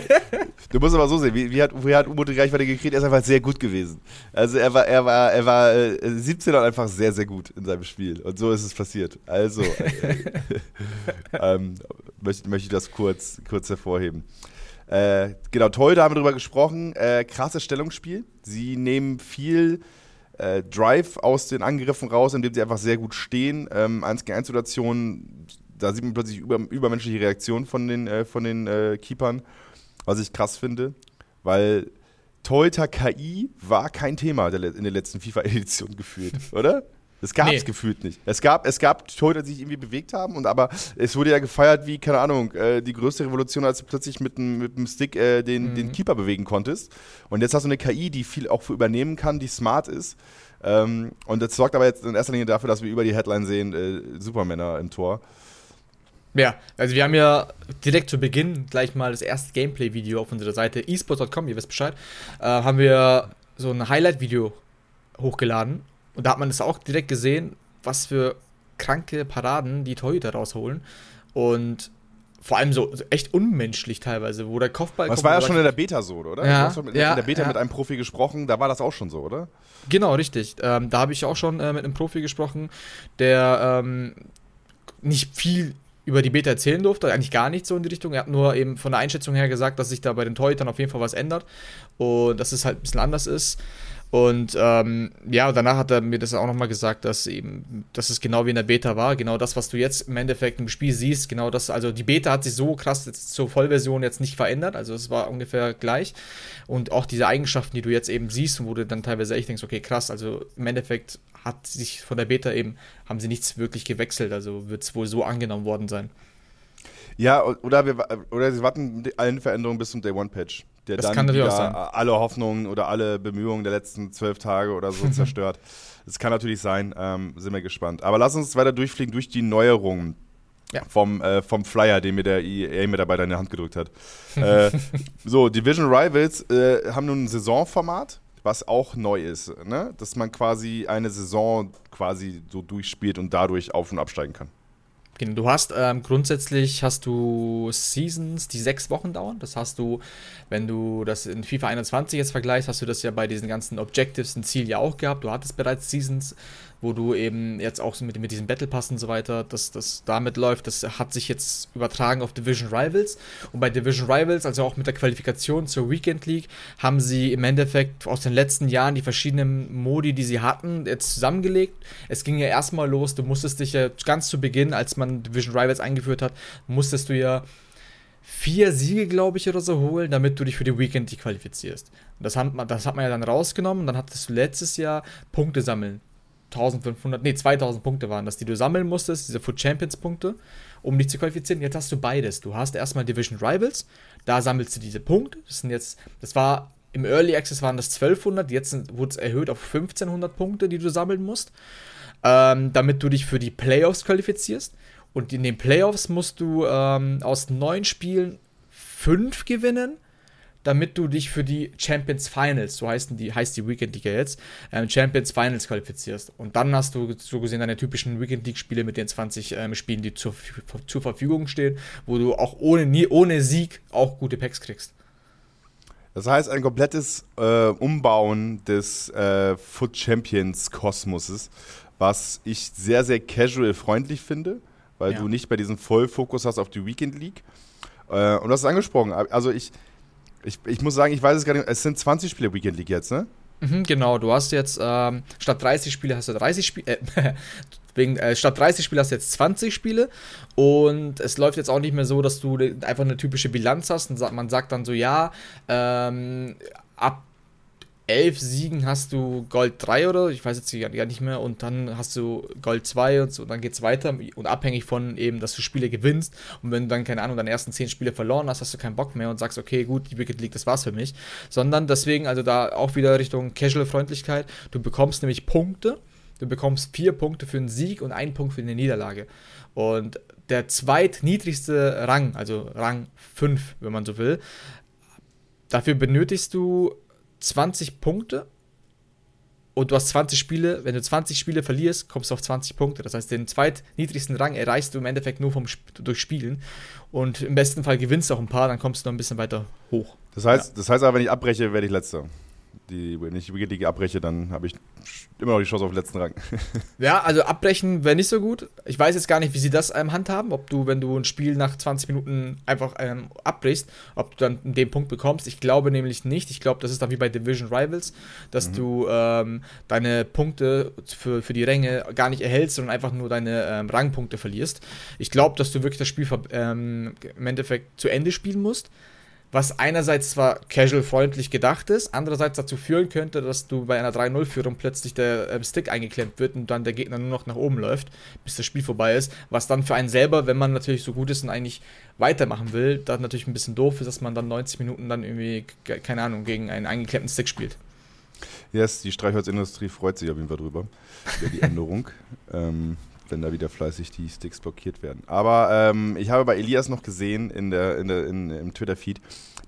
du musst aber so sehen, wie, wie hat, wie hat Umut die Reichweite gekriegt? Er ist einfach sehr gut gewesen. Also er war, er war, er war äh, 17 und einfach sehr, sehr gut in seinem Spiel. Und so ist es passiert. Also äh, ähm, möchte, möchte ich das kurz, kurz hervorheben. Äh, genau, toll, da haben wir drüber gesprochen. Äh, krasses Stellungsspiel. Sie nehmen viel äh, Drive aus den Angriffen raus, indem sie einfach sehr gut stehen. Ähm, 1 gegen 1 Situationen da sieht man plötzlich über, übermenschliche Reaktionen von den, äh, von den äh, Keepern, was ich krass finde, weil Toyota KI war kein Thema in der letzten FIFA-Edition gefühlt, oder? Das gab es nee. gefühlt nicht. Es gab, es gab Torhüter, die sich irgendwie bewegt haben, und aber es wurde ja gefeiert wie, keine Ahnung, äh, die größte Revolution, als du plötzlich mit einem Stick äh, den, mhm. den Keeper bewegen konntest. Und jetzt hast du eine KI, die viel auch übernehmen kann, die smart ist. Ähm, und das sorgt aber jetzt in erster Linie dafür, dass wir über die Headline sehen, äh, Supermänner im Tor. Ja, also wir haben ja direkt zu Beginn gleich mal das erste Gameplay-Video auf unserer Seite esports.com, ihr wisst Bescheid, äh, haben wir so ein Highlight-Video hochgeladen und da hat man das auch direkt gesehen, was für kranke Paraden die Torhüter rausholen und vor allem so, so, echt unmenschlich teilweise, wo der Kopfball. Das war ja schon in der Beta so, oder? Ja, du hast mit, ja, in der Beta ja. mit einem Profi gesprochen, da war das auch schon so, oder? Genau, richtig. Ähm, da habe ich auch schon äh, mit einem Profi gesprochen, der ähm, nicht viel über die Beta erzählen durfte, eigentlich gar nicht so in die Richtung. Er hat nur eben von der Einschätzung her gesagt, dass sich da bei den Torhütern auf jeden Fall was ändert und dass es halt ein bisschen anders ist. Und ähm, ja, danach hat er mir das auch nochmal gesagt, dass eben, dass es genau wie in der Beta war, genau das, was du jetzt im Endeffekt im Spiel siehst, genau das, also die Beta hat sich so krass jetzt zur Vollversion jetzt nicht verändert, also es war ungefähr gleich. Und auch diese Eigenschaften, die du jetzt eben siehst und wo du dann teilweise echt denkst, okay, krass, also im Endeffekt hat sich von der Beta eben, haben sie nichts wirklich gewechselt, also wird es wohl so angenommen worden sein. Ja, oder, wir, oder sie warten mit allen Veränderungen bis zum Day One Patch, der das dann alle Hoffnungen oder alle Bemühungen der letzten zwölf Tage oder so zerstört. Das kann natürlich sein, ähm, sind wir gespannt. Aber lass uns weiter durchfliegen durch die Neuerungen. Ja. Vom, äh, vom Flyer, den mir der EA-Mitarbeiter in die Hand gedrückt hat. äh, so, Division Rivals äh, haben nun ein Saisonformat was auch neu ist, ne? dass man quasi eine Saison quasi so durchspielt und dadurch auf- und absteigen kann. Genau, du hast ähm, grundsätzlich hast du Seasons, die sechs Wochen dauern. Das hast du, wenn du das in FIFA 21 jetzt vergleichst, hast du das ja bei diesen ganzen Objectives ein Ziel ja auch gehabt. Du hattest bereits Seasons, wo du eben jetzt auch so mit, mit diesem Battle Pass und so weiter, dass das damit läuft. Das hat sich jetzt übertragen auf Division Rivals. Und bei Division Rivals, also auch mit der Qualifikation zur Weekend League, haben sie im Endeffekt aus den letzten Jahren die verschiedenen Modi, die sie hatten, jetzt zusammengelegt. Es ging ja erstmal los, du musstest dich ja ganz zu Beginn, als man Division Rivals eingeführt hat, musstest du ja vier Siege, glaube ich, oder so holen, damit du dich für die Weekend qualifizierst. Und das hat, man, das hat man ja dann rausgenommen und dann hattest du letztes Jahr Punkte sammeln. 1500, nee, 2000 Punkte waren das, die du sammeln musstest, diese Foot Champions Punkte, um dich zu qualifizieren. Jetzt hast du beides. Du hast erstmal Division Rivals, da sammelst du diese Punkte. Das sind jetzt, das war im Early Access waren das 1200, jetzt wurde es erhöht auf 1500 Punkte, die du sammeln musst, ähm, damit du dich für die Playoffs qualifizierst. Und in den Playoffs musst du ähm, aus neun Spielen fünf gewinnen, damit du dich für die Champions Finals, so heißt die, heißt die Weekend League jetzt, ähm, Champions Finals qualifizierst. Und dann hast du so gesehen deine typischen Weekend League Spiele mit den 20 ähm, Spielen, die zur, zur Verfügung stehen, wo du auch ohne, nie, ohne Sieg auch gute Packs kriegst. Das heißt, ein komplettes äh, Umbauen des äh, Foot Champions Kosmoses, was ich sehr, sehr casual freundlich finde weil ja. du nicht bei diesem Vollfokus hast auf die Weekend League. Äh, und du hast es angesprochen. Also ich, ich, ich muss sagen, ich weiß es gar nicht. Es sind 20 Spiele Weekend League jetzt, ne? Mhm, genau, du hast jetzt ähm, statt 30 Spiele hast du 30 Spiele. Äh, wegen, äh, statt 30 Spiele hast du jetzt 20 Spiele und es läuft jetzt auch nicht mehr so, dass du einfach eine typische Bilanz hast und man sagt dann so, ja, ähm, ab elf Siegen hast du Gold 3 oder? Ich weiß jetzt gar nicht mehr. Und dann hast du Gold 2 und so. Und dann geht es weiter. Und abhängig von eben, dass du Spiele gewinnst. Und wenn du dann, keine Ahnung, deine ersten 10 Spiele verloren hast, hast du keinen Bock mehr und sagst, okay, gut, die Wicked League, das war's für mich, sondern deswegen, also da auch wieder Richtung Casual-Freundlichkeit, du bekommst nämlich Punkte, du bekommst vier Punkte für einen Sieg und einen Punkt für eine Niederlage. Und der zweitniedrigste Rang, also Rang 5, wenn man so will, dafür benötigst du 20 Punkte und du hast 20 Spiele. Wenn du 20 Spiele verlierst, kommst du auf 20 Punkte. Das heißt, den zweitniedrigsten Rang erreichst du im Endeffekt nur vom durch Spielen. Und im besten Fall gewinnst du auch ein paar, dann kommst du noch ein bisschen weiter hoch. Das heißt, ja. das heißt aber, wenn ich abbreche, werde ich letzter die, wenn ich die Weekend League abbreche, dann habe ich immer noch die Chance auf den letzten Rang. ja, also abbrechen wäre nicht so gut. Ich weiß jetzt gar nicht, wie sie das ähm, handhaben, ob du, wenn du ein Spiel nach 20 Minuten einfach ähm, abbrichst, ob du dann den Punkt bekommst. Ich glaube nämlich nicht. Ich glaube, das ist dann wie bei Division Rivals, dass mhm. du ähm, deine Punkte für, für die Ränge gar nicht erhältst, sondern einfach nur deine ähm, Rangpunkte verlierst. Ich glaube, dass du wirklich das Spiel ähm, im Endeffekt zu Ende spielen musst was einerseits zwar casual-freundlich gedacht ist, andererseits dazu führen könnte, dass du bei einer 3-0-Führung plötzlich der äh, Stick eingeklemmt wird und dann der Gegner nur noch nach oben läuft, bis das Spiel vorbei ist, was dann für einen selber, wenn man natürlich so gut ist und eigentlich weitermachen will, dann natürlich ein bisschen doof ist, dass man dann 90 Minuten dann irgendwie, keine Ahnung, gegen einen eingeklemmten Stick spielt. Yes, die Streichholzindustrie freut sich auf jeden Fall drüber, über die Änderung. ähm, wenn da wieder fleißig die Sticks blockiert werden. Aber ähm, ich habe bei Elias noch gesehen in der, in der, in, im Twitter-Feed,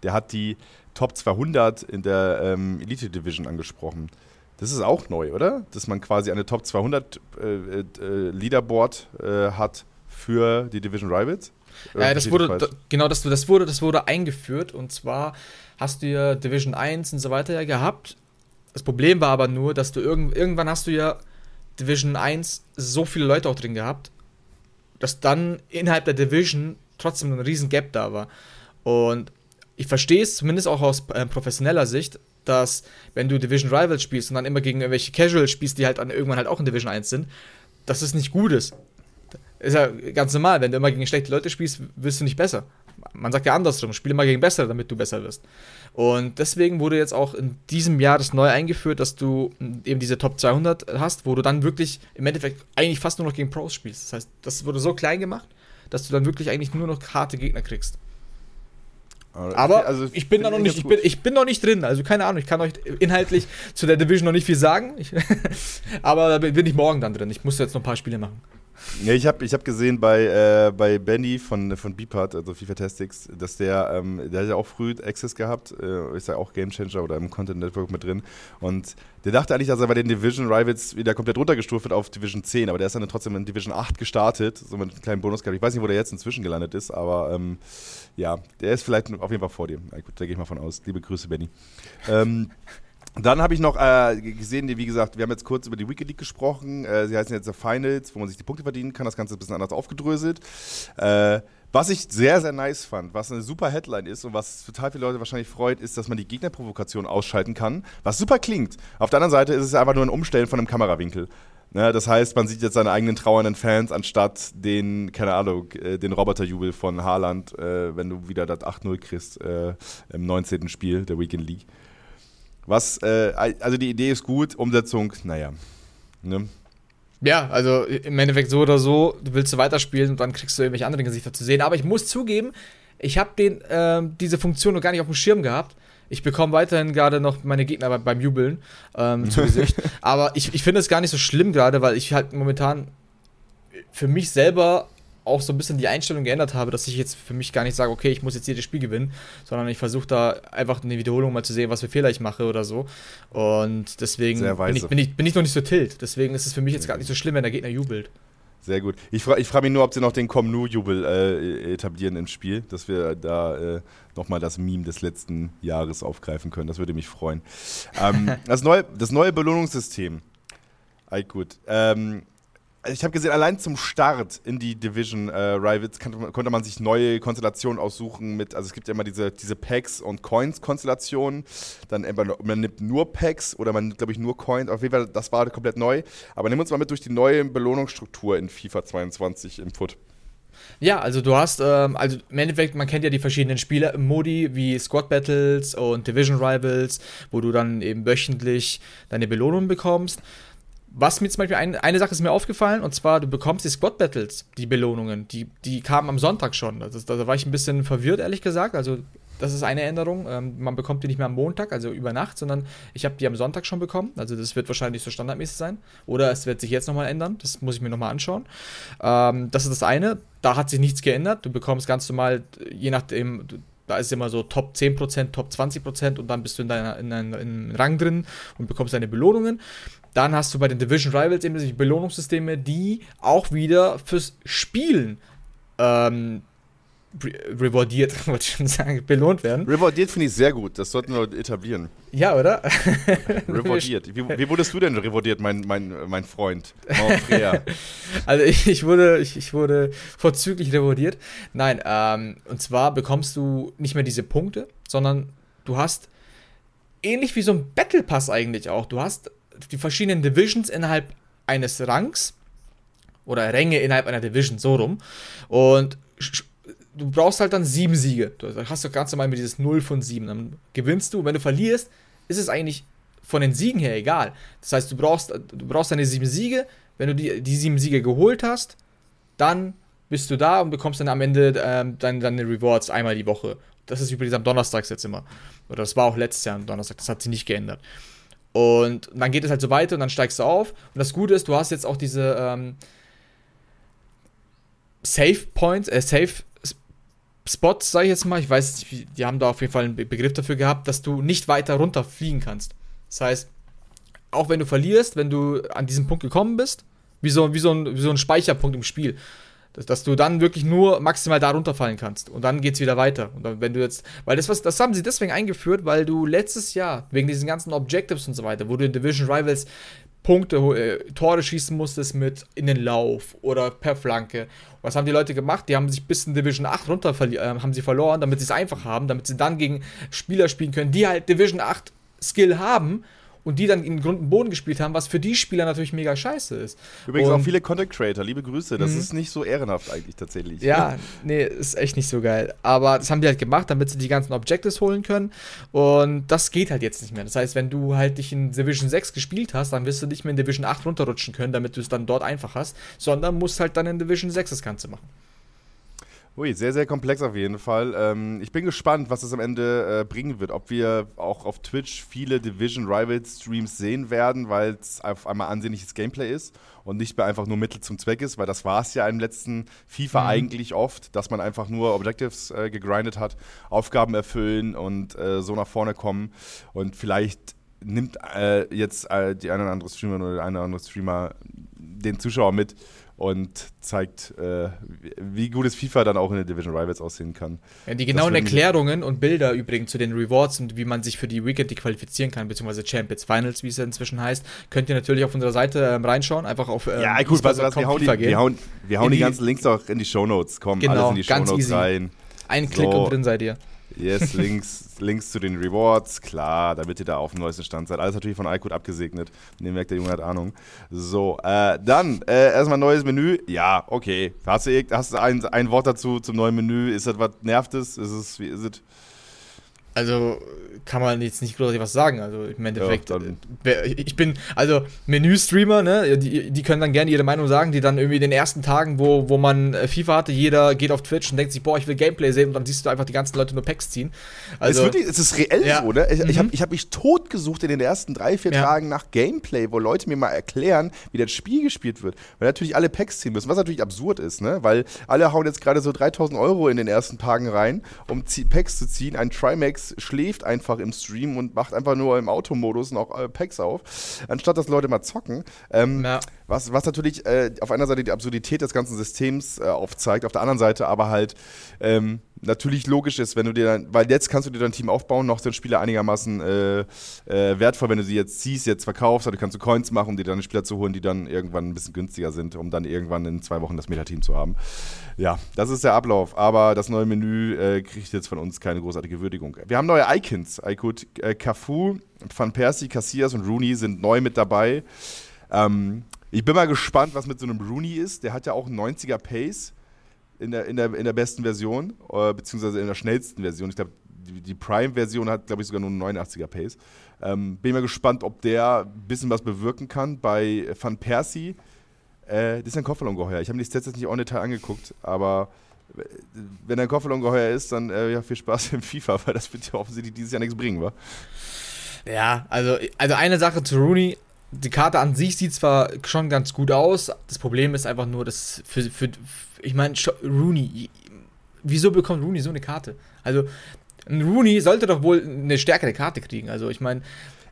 der hat die Top 200 in der ähm, Elite Division angesprochen. Das ist auch neu, oder? Dass man quasi eine Top 200 äh, äh, Leaderboard äh, hat für die Division Rivals. Ja, das wurde, da, genau, das, das, wurde, das wurde eingeführt und zwar hast du ja Division 1 und so weiter ja gehabt. Das Problem war aber nur, dass du irgend, irgendwann hast du ja Division 1 so viele Leute auch drin gehabt, dass dann innerhalb der Division trotzdem ein riesen Gap da war. Und ich verstehe es zumindest auch aus äh, professioneller Sicht, dass wenn du Division Rivals spielst und dann immer gegen irgendwelche Casuals spielst, die halt dann irgendwann halt auch in Division 1 sind, dass es nicht gut ist. Ist ja ganz normal, wenn du immer gegen schlechte Leute spielst, wirst du nicht besser. Man sagt ja andersrum, spiele immer gegen bessere, damit du besser wirst. Und deswegen wurde jetzt auch in diesem Jahr das neu eingeführt, dass du eben diese Top 200 hast, wo du dann wirklich im Endeffekt eigentlich fast nur noch gegen Pros spielst. Das heißt, das wurde so klein gemacht, dass du dann wirklich eigentlich nur noch harte Gegner kriegst. Aber also, ich bin da noch nicht, ich bin, ich bin noch nicht drin, also keine Ahnung, ich kann euch inhaltlich zu der Division noch nicht viel sagen. Ich, aber da bin ich morgen dann drin. Ich muss jetzt noch ein paar Spiele machen. Ja, ich habe ich hab gesehen bei, äh, bei Benny von, von Beepart, also FIFA Tactics, dass der, ähm, der hat ja auch früh Access gehabt, äh, ist ja auch Game Changer oder im Content Network mit drin. Und der dachte eigentlich, dass er bei den Division Rivals wieder komplett runtergestuft wird auf Division 10, aber der ist dann trotzdem in Division 8 gestartet, so mit einem kleinen Bonus gehabt. Ich weiß nicht, wo der jetzt inzwischen gelandet ist, aber ähm, ja, der ist vielleicht auf jeden Fall vor dir. Ja, gut, da gehe ich mal von aus. Liebe Grüße, Benny. ähm, dann habe ich noch äh, gesehen, wie gesagt, wir haben jetzt kurz über die Weekend League gesprochen. Äh, sie heißen jetzt The Finals, wo man sich die Punkte verdienen kann. Das Ganze ist ein bisschen anders aufgedröselt. Äh, was ich sehr, sehr nice fand, was eine super Headline ist und was total viele Leute wahrscheinlich freut, ist, dass man die Gegnerprovokation ausschalten kann, was super klingt. Auf der anderen Seite ist es einfach nur ein Umstellen von einem Kamerawinkel. Ne, das heißt, man sieht jetzt seine eigenen trauernden Fans anstatt den, keine Ahnung, äh, den Roboterjubel von Haaland, äh, wenn du wieder das 8-0 kriegst äh, im 19. Spiel der Weekend League. Was, äh, also die Idee ist gut, Umsetzung, naja. Ne? Ja, also im Endeffekt so oder so, du willst du weiterspielen und dann kriegst du irgendwelche anderen Gesichter zu sehen. Aber ich muss zugeben, ich habe äh, diese Funktion noch gar nicht auf dem Schirm gehabt. Ich bekomme weiterhin gerade noch meine Gegner beim Jubeln ähm, zu Gesicht. Aber ich, ich finde es gar nicht so schlimm gerade, weil ich halt momentan für mich selber auch so ein bisschen die Einstellung geändert habe, dass ich jetzt für mich gar nicht sage, okay, ich muss jetzt jedes Spiel gewinnen, sondern ich versuche da einfach eine Wiederholung mal zu sehen, was für Fehler ich mache oder so. Und deswegen bin ich, bin, ich, bin ich noch nicht so tilt. Deswegen ist es für mich jetzt gar nicht so schlimm, wenn der Gegner jubelt. Sehr gut. Ich frage ich frag mich nur, ob sie noch den Komnu-Jubel äh, etablieren im Spiel, dass wir da äh, nochmal das Meme des letzten Jahres aufgreifen können. Das würde mich freuen. Ähm, das, neue, das neue Belohnungssystem. All gut. Ähm, ich habe gesehen, allein zum Start in die Division äh, Rivals kann, konnte man sich neue Konstellationen aussuchen mit, also es gibt ja immer diese, diese Packs und Coins-Konstellationen. Dann entweder man nimmt nur Packs oder man nimmt, glaube ich, nur Coins. Auf jeden Fall, das war komplett neu. Aber nimm uns mal mit durch die neue Belohnungsstruktur in FIFA 22 im Foot. Ja, also du hast, ähm, also im Endeffekt, man kennt ja die verschiedenen Spieler Modi wie Squad Battles und Division Rivals, wo du dann eben wöchentlich deine Belohnungen bekommst was mir zum Beispiel ein, eine Sache ist mir aufgefallen, und zwar, du bekommst die Squad Battles, die Belohnungen, die, die kamen am Sonntag schon. Also, da war ich ein bisschen verwirrt, ehrlich gesagt. Also, das ist eine Änderung. Ähm, man bekommt die nicht mehr am Montag, also über Nacht, sondern ich habe die am Sonntag schon bekommen. Also, das wird wahrscheinlich so standardmäßig sein. Oder es wird sich jetzt nochmal ändern. Das muss ich mir nochmal anschauen. Ähm, das ist das eine. Da hat sich nichts geändert. Du bekommst ganz normal, je nachdem, da ist immer so Top 10%, Top 20% und dann bist du in deiner, in deinem Rang drin und bekommst deine Belohnungen. Dann hast du bei den Division Rivals eben die Belohnungssysteme, die auch wieder fürs Spielen ähm, rewardiert, wollte ich schon sagen, belohnt werden. Rewardiert finde ich sehr gut, das sollten wir etablieren. Ja, oder? rewardiert. Wie, wie, wurdest du denn rewardiert, mein, mein, mein Freund? also ich, ich, wurde, ich, ich wurde vorzüglich rewardiert. Nein, ähm, und zwar bekommst du nicht mehr diese Punkte, sondern du hast ähnlich wie so ein Battle Pass eigentlich auch. Du hast die verschiedenen Divisions innerhalb eines Rangs oder Ränge innerhalb einer Division, so rum. Und du brauchst halt dann sieben Siege. Du hast du ganz normal mit dieses 0 von 7. Dann gewinnst du. wenn du verlierst, ist es eigentlich von den Siegen her egal. Das heißt, du brauchst, du brauchst deine sieben Siege. Wenn du die, die sieben Siege geholt hast, dann bist du da und bekommst dann am Ende ähm, deine, deine Rewards einmal die Woche. Das ist übrigens am Donnerstag jetzt immer. Oder das war auch letztes Jahr am Donnerstag. Das hat sich nicht geändert. Und dann geht es halt so weiter und dann steigst du auf. Und das Gute ist, du hast jetzt auch diese ähm, Safe Points, äh, Safe Spots, sag ich jetzt mal. Ich weiß nicht, die haben da auf jeden Fall einen Begriff dafür gehabt, dass du nicht weiter runter fliegen kannst. Das heißt, auch wenn du verlierst, wenn du an diesen Punkt gekommen bist, wie so, wie so, ein, wie so ein Speicherpunkt im Spiel, dass, dass, du dann wirklich nur maximal da runterfallen kannst. Und dann geht es wieder weiter. Und dann, wenn du jetzt, weil das, was, das haben sie deswegen eingeführt, weil du letztes Jahr, wegen diesen ganzen Objectives und so weiter, wo du in Division Rivals Punkte, äh, Tore schießen musstest mit in den Lauf oder per Flanke. Was haben die Leute gemacht? Die haben sich bis in Division 8 runter äh, haben sie verloren, damit sie es einfach haben, damit sie dann gegen Spieler spielen können, die halt Division 8 Skill haben und die dann in Grund und Boden gespielt haben, was für die Spieler natürlich mega scheiße ist. Übrigens und, auch viele Content Creator, liebe Grüße, das mhm. ist nicht so ehrenhaft eigentlich tatsächlich. Ja, nee, ist echt nicht so geil. Aber das haben die halt gemacht, damit sie die ganzen Objectives holen können und das geht halt jetzt nicht mehr. Das heißt, wenn du halt dich in Division 6 gespielt hast, dann wirst du nicht mehr in Division 8 runterrutschen können, damit du es dann dort einfach hast, sondern musst halt dann in Division 6 das Ganze machen. Ui, sehr, sehr komplex auf jeden Fall. Ähm, ich bin gespannt, was das am Ende äh, bringen wird. Ob wir auch auf Twitch viele Division Rival Streams sehen werden, weil es auf einmal ansehnliches Gameplay ist und nicht mehr einfach nur Mittel zum Zweck ist, weil das war es ja im letzten FIFA mhm. eigentlich oft, dass man einfach nur Objectives äh, gegrindet hat, Aufgaben erfüllen und äh, so nach vorne kommen und vielleicht nimmt äh, jetzt äh, die eine oder andere Streamer oder der eine oder andere Streamer den Zuschauer mit und zeigt, äh, wie gutes FIFA dann auch in den Division Rivals aussehen kann. Ja, die genauen Erklärungen und Bilder übrigens zu den Rewards und wie man sich für die Weekend qualifizieren kann, beziehungsweise Champions Finals, wie es inzwischen heißt, könnt ihr natürlich auf unserer Seite ähm, reinschauen. Einfach auf. Ähm, ja, gut, was, was, wir hauen, die, wir hauen, wir hauen die, die, ganzen Links auch in die Show Notes. Komm, genau, alles in die Show Notes rein. Ein Klick so. und drin seid ihr. Yes, Links, Links zu den Rewards, klar, damit ihr da auf dem neuesten Stand seid. Alles natürlich von iCode abgesegnet. Den merkt der Junge hat Ahnung. So, äh, dann äh, erstmal neues Menü. Ja, okay. Hast du, hast du ein, ein Wort dazu zum neuen Menü? Ist das was nervtes? Ist es, wie ist es? Also kann man jetzt nicht großartig was sagen. Also im Endeffekt, ja, äh, ich bin, also Menü-Streamer, ne, die, die können dann gerne ihre Meinung sagen, die dann irgendwie in den ersten Tagen, wo, wo man äh, FIFA hatte, jeder geht auf Twitch und denkt sich, boah, ich will Gameplay sehen und dann siehst du einfach die ganzen Leute nur Packs ziehen. Also, es, ist wirklich, es ist reell ja. so, ne? Ich, mhm. ich habe ich hab mich tot gesucht in den ersten drei, vier ja. Tagen nach Gameplay, wo Leute mir mal erklären, wie das Spiel gespielt wird. Weil natürlich alle Packs ziehen müssen, was natürlich absurd ist, ne? Weil alle hauen jetzt gerade so 3000 Euro in den ersten Tagen rein, um Packs zu ziehen. Ein Trimax schläft einfach im Stream und macht einfach nur im Automodus noch äh, Packs auf, anstatt dass Leute mal zocken. Ähm, ja. was, was natürlich äh, auf einer Seite die Absurdität des ganzen Systems äh, aufzeigt, auf der anderen Seite aber halt ähm, natürlich logisch ist, wenn du dir dann, weil jetzt kannst du dir dein Team aufbauen, noch den Spieler einigermaßen äh, äh, wertvoll, wenn du sie jetzt ziehst, jetzt verkaufst, dann kannst du Coins machen, um dir deine Spieler zu holen, die dann irgendwann ein bisschen günstiger sind, um dann irgendwann in zwei Wochen das Meta-Team zu haben. Ja, das ist der Ablauf, aber das neue Menü äh, kriegt jetzt von uns keine großartige Würdigung. Wir haben neue Icons. Icon, äh, Cafu, Van Persie, Cassias und Rooney sind neu mit dabei. Ähm, ich bin mal gespannt, was mit so einem Rooney ist. Der hat ja auch einen 90er Pace in der, in der, in der besten Version, äh, beziehungsweise in der schnellsten Version. Ich glaube, die, die Prime-Version hat, glaube ich, sogar nur einen 89er Pace. Ähm, bin mal gespannt, ob der ein bisschen was bewirken kann. Bei Van Persie, äh, das ist ein Kofferungeheuer. Ich habe mir die Stats jetzt nicht en Detail angeguckt, aber äh, wenn ein Kofferungeheuer ist, dann äh, ja, viel Spaß im FIFA, weil das wird ja offensichtlich dieses Jahr nichts bringen, wa? Ja, also, also eine Sache zu Rooney. Die Karte an sich sieht zwar schon ganz gut aus, das Problem ist einfach nur, dass für, für, ich meine, Rooney, wieso bekommt Rooney so eine Karte? Also, ein Rooney sollte doch wohl eine stärkere Karte kriegen. Also, ich meine.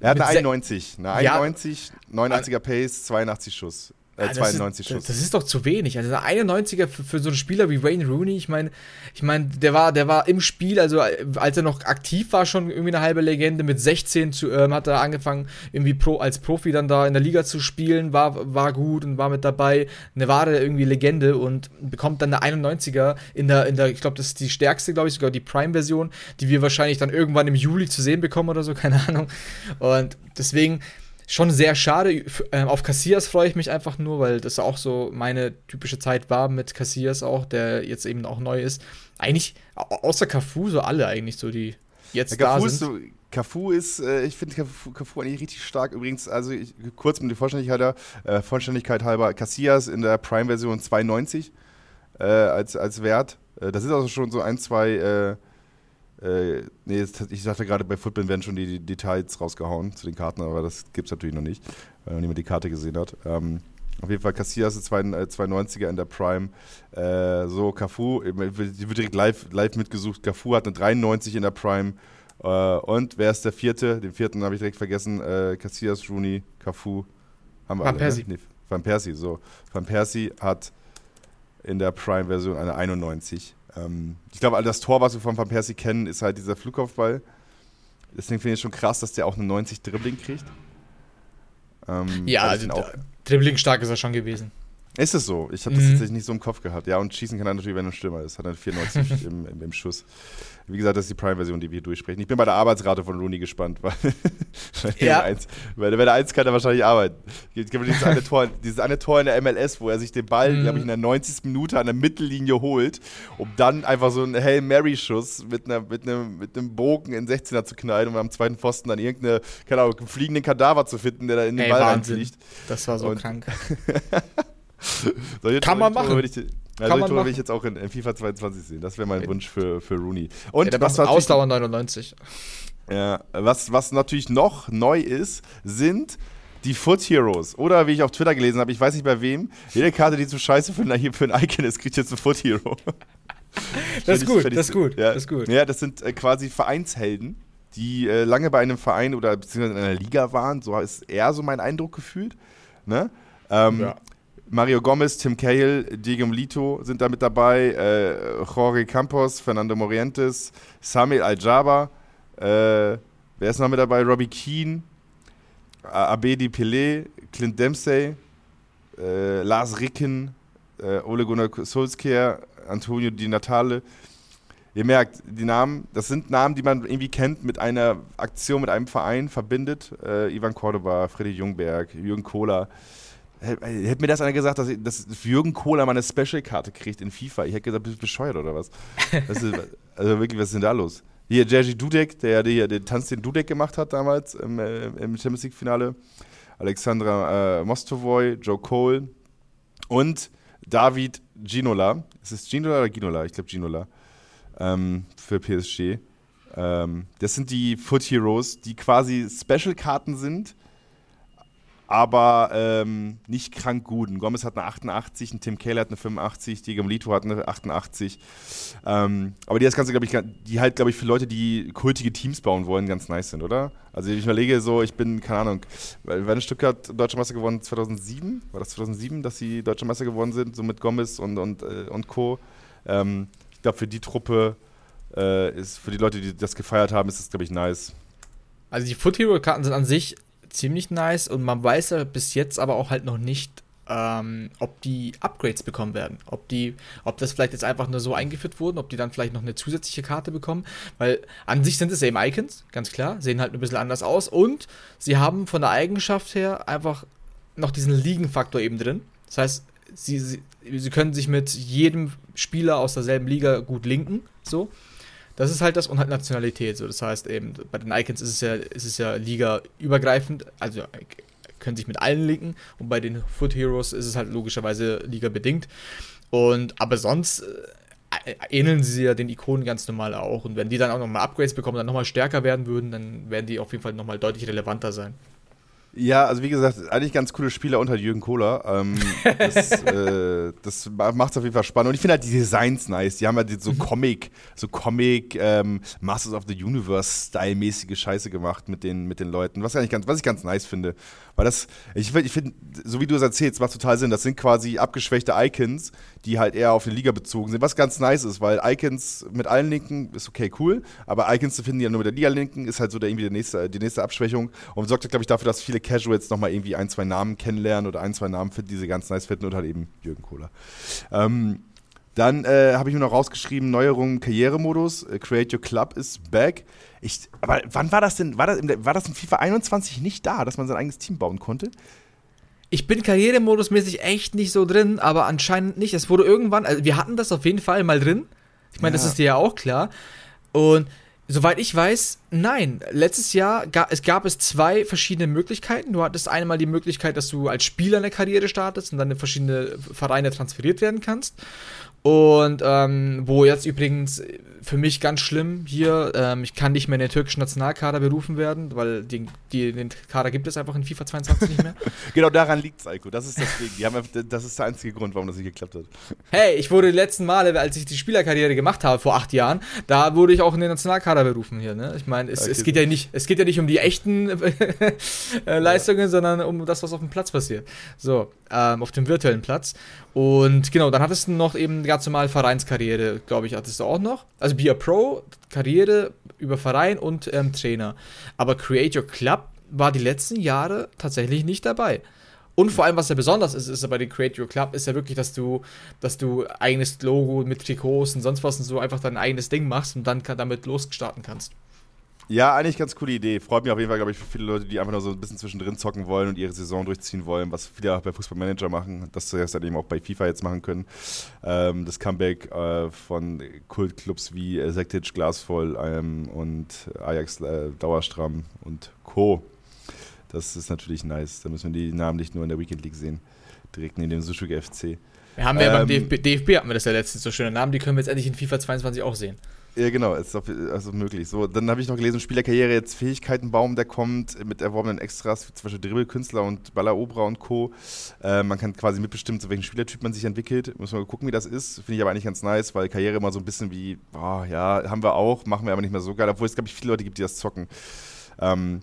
Er hat eine 91, eine 91, ja, 89er Pace, 82 Schuss. Äh, 92 Schuss. Das ist doch zu wenig. Also 91er für, für, so einen Spieler wie Wayne Rooney, ich meine, ich meine, der war, der war im Spiel, also als er noch aktiv war, schon irgendwie eine halbe Legende. Mit 16 zu, ähm, hat er angefangen, irgendwie Pro, als Profi dann da in der Liga zu spielen, war, war gut und war mit dabei. Eine wahre irgendwie Legende und bekommt dann eine 91er in der, in der ich glaube, das ist die stärkste, glaube ich, sogar die Prime-Version, die wir wahrscheinlich dann irgendwann im Juli zu sehen bekommen oder so, keine Ahnung. Und deswegen schon sehr schade. Ähm, auf Cassias freue ich mich einfach nur, weil das auch so meine typische Zeit war mit Cassias auch, der jetzt eben auch neu ist. Eigentlich, außer Cafu, so alle eigentlich so, die jetzt ja, da sind. So, Cafu ist, äh, ich finde Cafu, Cafu, eigentlich richtig stark. Übrigens, also ich, kurz mit der Vollständigkeit, äh, Vollständigkeit halber, Cassias in der Prime-Version 2,90 äh, als, als Wert. Äh, das ist also schon so ein, zwei äh, äh, nee, ich sagte gerade, bei Football werden schon die, Details rausgehauen zu den Karten, aber das gibt es natürlich noch nicht, weil noch niemand die Karte gesehen hat. Ähm, auf jeden Fall Casillas ist 290er in der Prime. Äh, so, Cafu, die wird direkt live, live mitgesucht. Cafu hat eine 93 in der Prime. Äh, und wer ist der vierte? Den vierten habe ich direkt vergessen. Äh, Casillas, Rooney, Cafu. Haben wir Van alle, ne? Persie. Ne? Nee, Van Persie, so. Van Persie hat in der Prime-Version eine 91. Ähm, ich glaube, das Tor, was wir von Van Persie kennen, ist halt dieser Flugkopfball. Deswegen finde ich es schon krass, dass der auch eine 90 Dribbling kriegt. Ähm, ja, also Dribbling stark ist er schon gewesen. Ist es so? Ich habe das mhm. tatsächlich nicht so im Kopf gehabt. Ja, und schießen kann er natürlich, wenn er ein Stürmer ist. Hat er 94 im, im, im, Schuss. Wie gesagt, das ist die Prime-Version, die wir durchsprechen. Ich bin bei der Arbeitsrate von Rooney gespannt, weil, weil, ja. eins, weil wenn er eins kann, er wahrscheinlich arbeiten. Es gibt dieses eine, Tor, dieses eine Tor in der MLS, wo er sich den Ball, mhm. glaube ich, in der 90. Minute an der Mittellinie holt, um dann einfach so einen Hail Mary-Schuss mit, mit, einem, mit einem Bogen in 16er zu knallen und am zweiten Pfosten dann irgendeine, keine Ahnung, fliegenden Kadaver zu finden, der da in den Ey, Ball reinfliegt. Das war so und, krank. Kann man machen. Ich, Also Kann Tore will ich jetzt auch in, in, FIFA 22 sehen. Das wäre mein Wunsch für, für Rooney. Und ja, was Ausdauer 99. Ja, was, was natürlich noch neu ist, sind die Foot Heroes. Oder wie ich auf Twitter gelesen habe, ich weiß nicht bei wem, jede Karte, die zu scheiße für ein, für ein Icon ist, kriegt jetzt ein Foot Hero. das, ist gut, das ist gut, ja, das ist gut. Ja, das sind äh, quasi Vereinshelden, die äh, lange bei einem Verein oder beziehungsweise in einer Liga waren. So ist eher so mein Eindruck gefühlt. Ne? Ähm, ja. Mario Gomez, Tim Cahill, Diego Milito sind da mit dabei, äh, Jorge Campos, Fernando Morientes, Samuel Aljaba, äh, wer ist noch mit dabei? Robbie Keane, Abedi Pelé, Clint Dempsey, äh, Lars Ricken, äh, Ole Gunnar Solskjaer, Antonio Di Natale. Ihr merkt, die Namen, das sind Namen, die man irgendwie kennt, mit einer Aktion, mit einem Verein verbindet. Äh, Ivan Cordoba, Freddy Jungberg, Jürgen Kohler. Hätte mir das einer gesagt, dass, ich, dass Jürgen Kohler mal eine Special-Karte kriegt in FIFA. Ich hätte gesagt, bist du bescheuert oder was? ist, also wirklich, was ist denn da los? Hier Jerzy Dudek, der, der den Tanz den Dudek gemacht hat damals im, äh, im Champions League-Finale. Alexandra äh, Mostovoy, Joe Cole und David Ginola. Ist es Ginola oder Ginola? Ich glaube Ginola. Ähm, für PSG. Ähm, das sind die Foot Heroes, die quasi Special-Karten sind, aber ähm, nicht krank gut. Ein Gomez hat eine 88, ein Tim Keller hat eine 85, Diego Melito hat eine 88. Ähm, aber die das Ganze, glaube ich, die halt, glaube ich, für Leute, die kultige Teams bauen wollen, ganz nice sind, oder? Also ich überlege so, ich bin, keine Ahnung, Werner Stuttgart Deutscher Meister gewonnen 2007, war das 2007, dass sie Deutscher Meister geworden sind, so mit Gomez und, und, äh, und Co. Ähm, ich glaube, für die Truppe äh, ist, für die Leute, die das gefeiert haben, ist das, glaube ich, nice. Also die Foot Hero Karten sind an sich ziemlich nice und man weiß ja bis jetzt aber auch halt noch nicht, ähm, ob die Upgrades bekommen werden. Ob die, ob das vielleicht jetzt einfach nur so eingeführt wurden, ob die dann vielleicht noch eine zusätzliche Karte bekommen. Weil an sich sind es eben Icons, ganz klar, sehen halt ein bisschen anders aus und sie haben von der Eigenschaft her einfach noch diesen Ligenfaktor eben drin. Das heißt, sie, sie, sie können sich mit jedem Spieler aus derselben Liga gut linken, so. Das ist halt das und halt Nationalität. So. Das heißt eben, bei den Icons ist es ja, ist es ja liga-übergreifend, also können sich mit allen linken und bei den Foot Heroes ist es halt logischerweise liga-bedingt. Und aber sonst äh, ähneln sie ja den Ikonen ganz normal auch. Und wenn die dann auch nochmal Upgrades bekommen, dann nochmal stärker werden würden, dann werden die auf jeden Fall nochmal deutlich relevanter sein. Ja, also wie gesagt, eigentlich ganz coole Spieler unter Jürgen Kohler. Ähm, das äh, das macht es auf jeden Fall spannend. Und ich finde halt die Designs nice. Die haben halt so mhm. Comic, so Comic, ähm, Masters of the Universe-Style-mäßige Scheiße gemacht mit den, mit den Leuten. Was, ganz, was ich ganz nice finde. Weil das, ich, ich finde, so wie du es erzählst, macht total Sinn. Das sind quasi abgeschwächte Icons, die halt eher auf die Liga bezogen sind. Was ganz nice ist, weil Icons mit allen Linken ist okay, cool. Aber Icons zu finden, die ja nur mit der Liga-Linken, ist halt so der, irgendwie der nächste, die nächste Abschwächung. Und sorgt, glaube ich, dafür, dass viele Casuals nochmal irgendwie ein, zwei Namen kennenlernen oder ein, zwei Namen finden, die sie ganz nice finden und halt eben Jürgen Kohler. Ähm, dann äh, habe ich mir noch rausgeschrieben, Neuerungen Karrieremodus, äh, Create Your Club ist back. Ich, aber wann war das denn, war das, in, war das in FIFA 21 nicht da, dass man sein eigenes Team bauen konnte? Ich bin Karrieremodusmäßig echt nicht so drin, aber anscheinend nicht. Es wurde irgendwann, also wir hatten das auf jeden Fall mal drin. Ich meine, ja. das ist dir ja auch klar. Und soweit ich weiß, nein. Letztes Jahr gab es, gab es zwei verschiedene Möglichkeiten. Du hattest einmal die Möglichkeit, dass du als Spieler eine Karriere startest und dann in verschiedene Vereine transferiert werden kannst. Und ähm, wo jetzt übrigens für mich ganz schlimm hier, ähm, ich kann nicht mehr in den türkischen Nationalkader berufen werden, weil die, die, den Kader gibt es einfach in FIFA 22 nicht mehr. genau daran liegt es, Eiko. Das ist das Ding. Die haben, das ist der einzige Grund, warum das nicht geklappt hat. Hey, ich wurde die letzten Male, als ich die Spielerkarriere gemacht habe, vor acht Jahren, da wurde ich auch in den Nationalkader berufen hier. Ne? Ich meine, es, okay. es, geht ja nicht, es geht ja nicht um die echten äh, Leistungen, ja. sondern um das, was auf dem Platz passiert. So, ähm, auf dem virtuellen Platz. Und genau, dann hattest du noch eben ganz normal Vereinskarriere, glaube ich, hattest du auch noch. Also Be a Pro, Karriere über Verein und ähm, Trainer. Aber Create Your Club war die letzten Jahre tatsächlich nicht dabei. Und vor allem, was ja besonders ist, ist bei den Create Your Club, ist ja wirklich, dass du, dass du eigenes Logo mit Trikots und sonst was und so einfach dein eigenes Ding machst und dann damit losstarten kannst. Ja, eigentlich ganz coole Idee. Freut mich auf jeden Fall, glaube ich, für viele Leute, die einfach nur so ein bisschen zwischendrin zocken wollen und ihre Saison durchziehen wollen, was viele auch bei Fußballmanager machen, das sie dann eben auch bei FIFA jetzt machen können. Ähm, das Comeback äh, von Kultclubs wie äh, Sektic, Glasvoll ähm, und Ajax äh, Dauerstramm und Co. Das ist natürlich nice. Da müssen wir die Namen nicht nur in der Weekend League sehen, direkt neben dem Sushuk FC. Wir haben ja beim DFB, DFB hatten wir das ja letztens so schöne Namen, die können wir jetzt endlich in FIFA 22 auch sehen. Ja, genau, ist doch, also möglich. So, dann habe ich noch gelesen, Spielerkarriere, jetzt Fähigkeitenbaum, der kommt mit erworbenen Extras, wie zum Beispiel Dribbelkünstler und Ballaobra und Co. Äh, man kann quasi mitbestimmen, zu welchem Spielertyp man sich entwickelt. Muss man gucken, wie das ist. Finde ich aber eigentlich ganz nice, weil Karriere immer so ein bisschen wie, oh, ja, haben wir auch, machen wir aber nicht mehr so geil, obwohl es, glaube ich, viele Leute gibt, die das zocken. Ähm,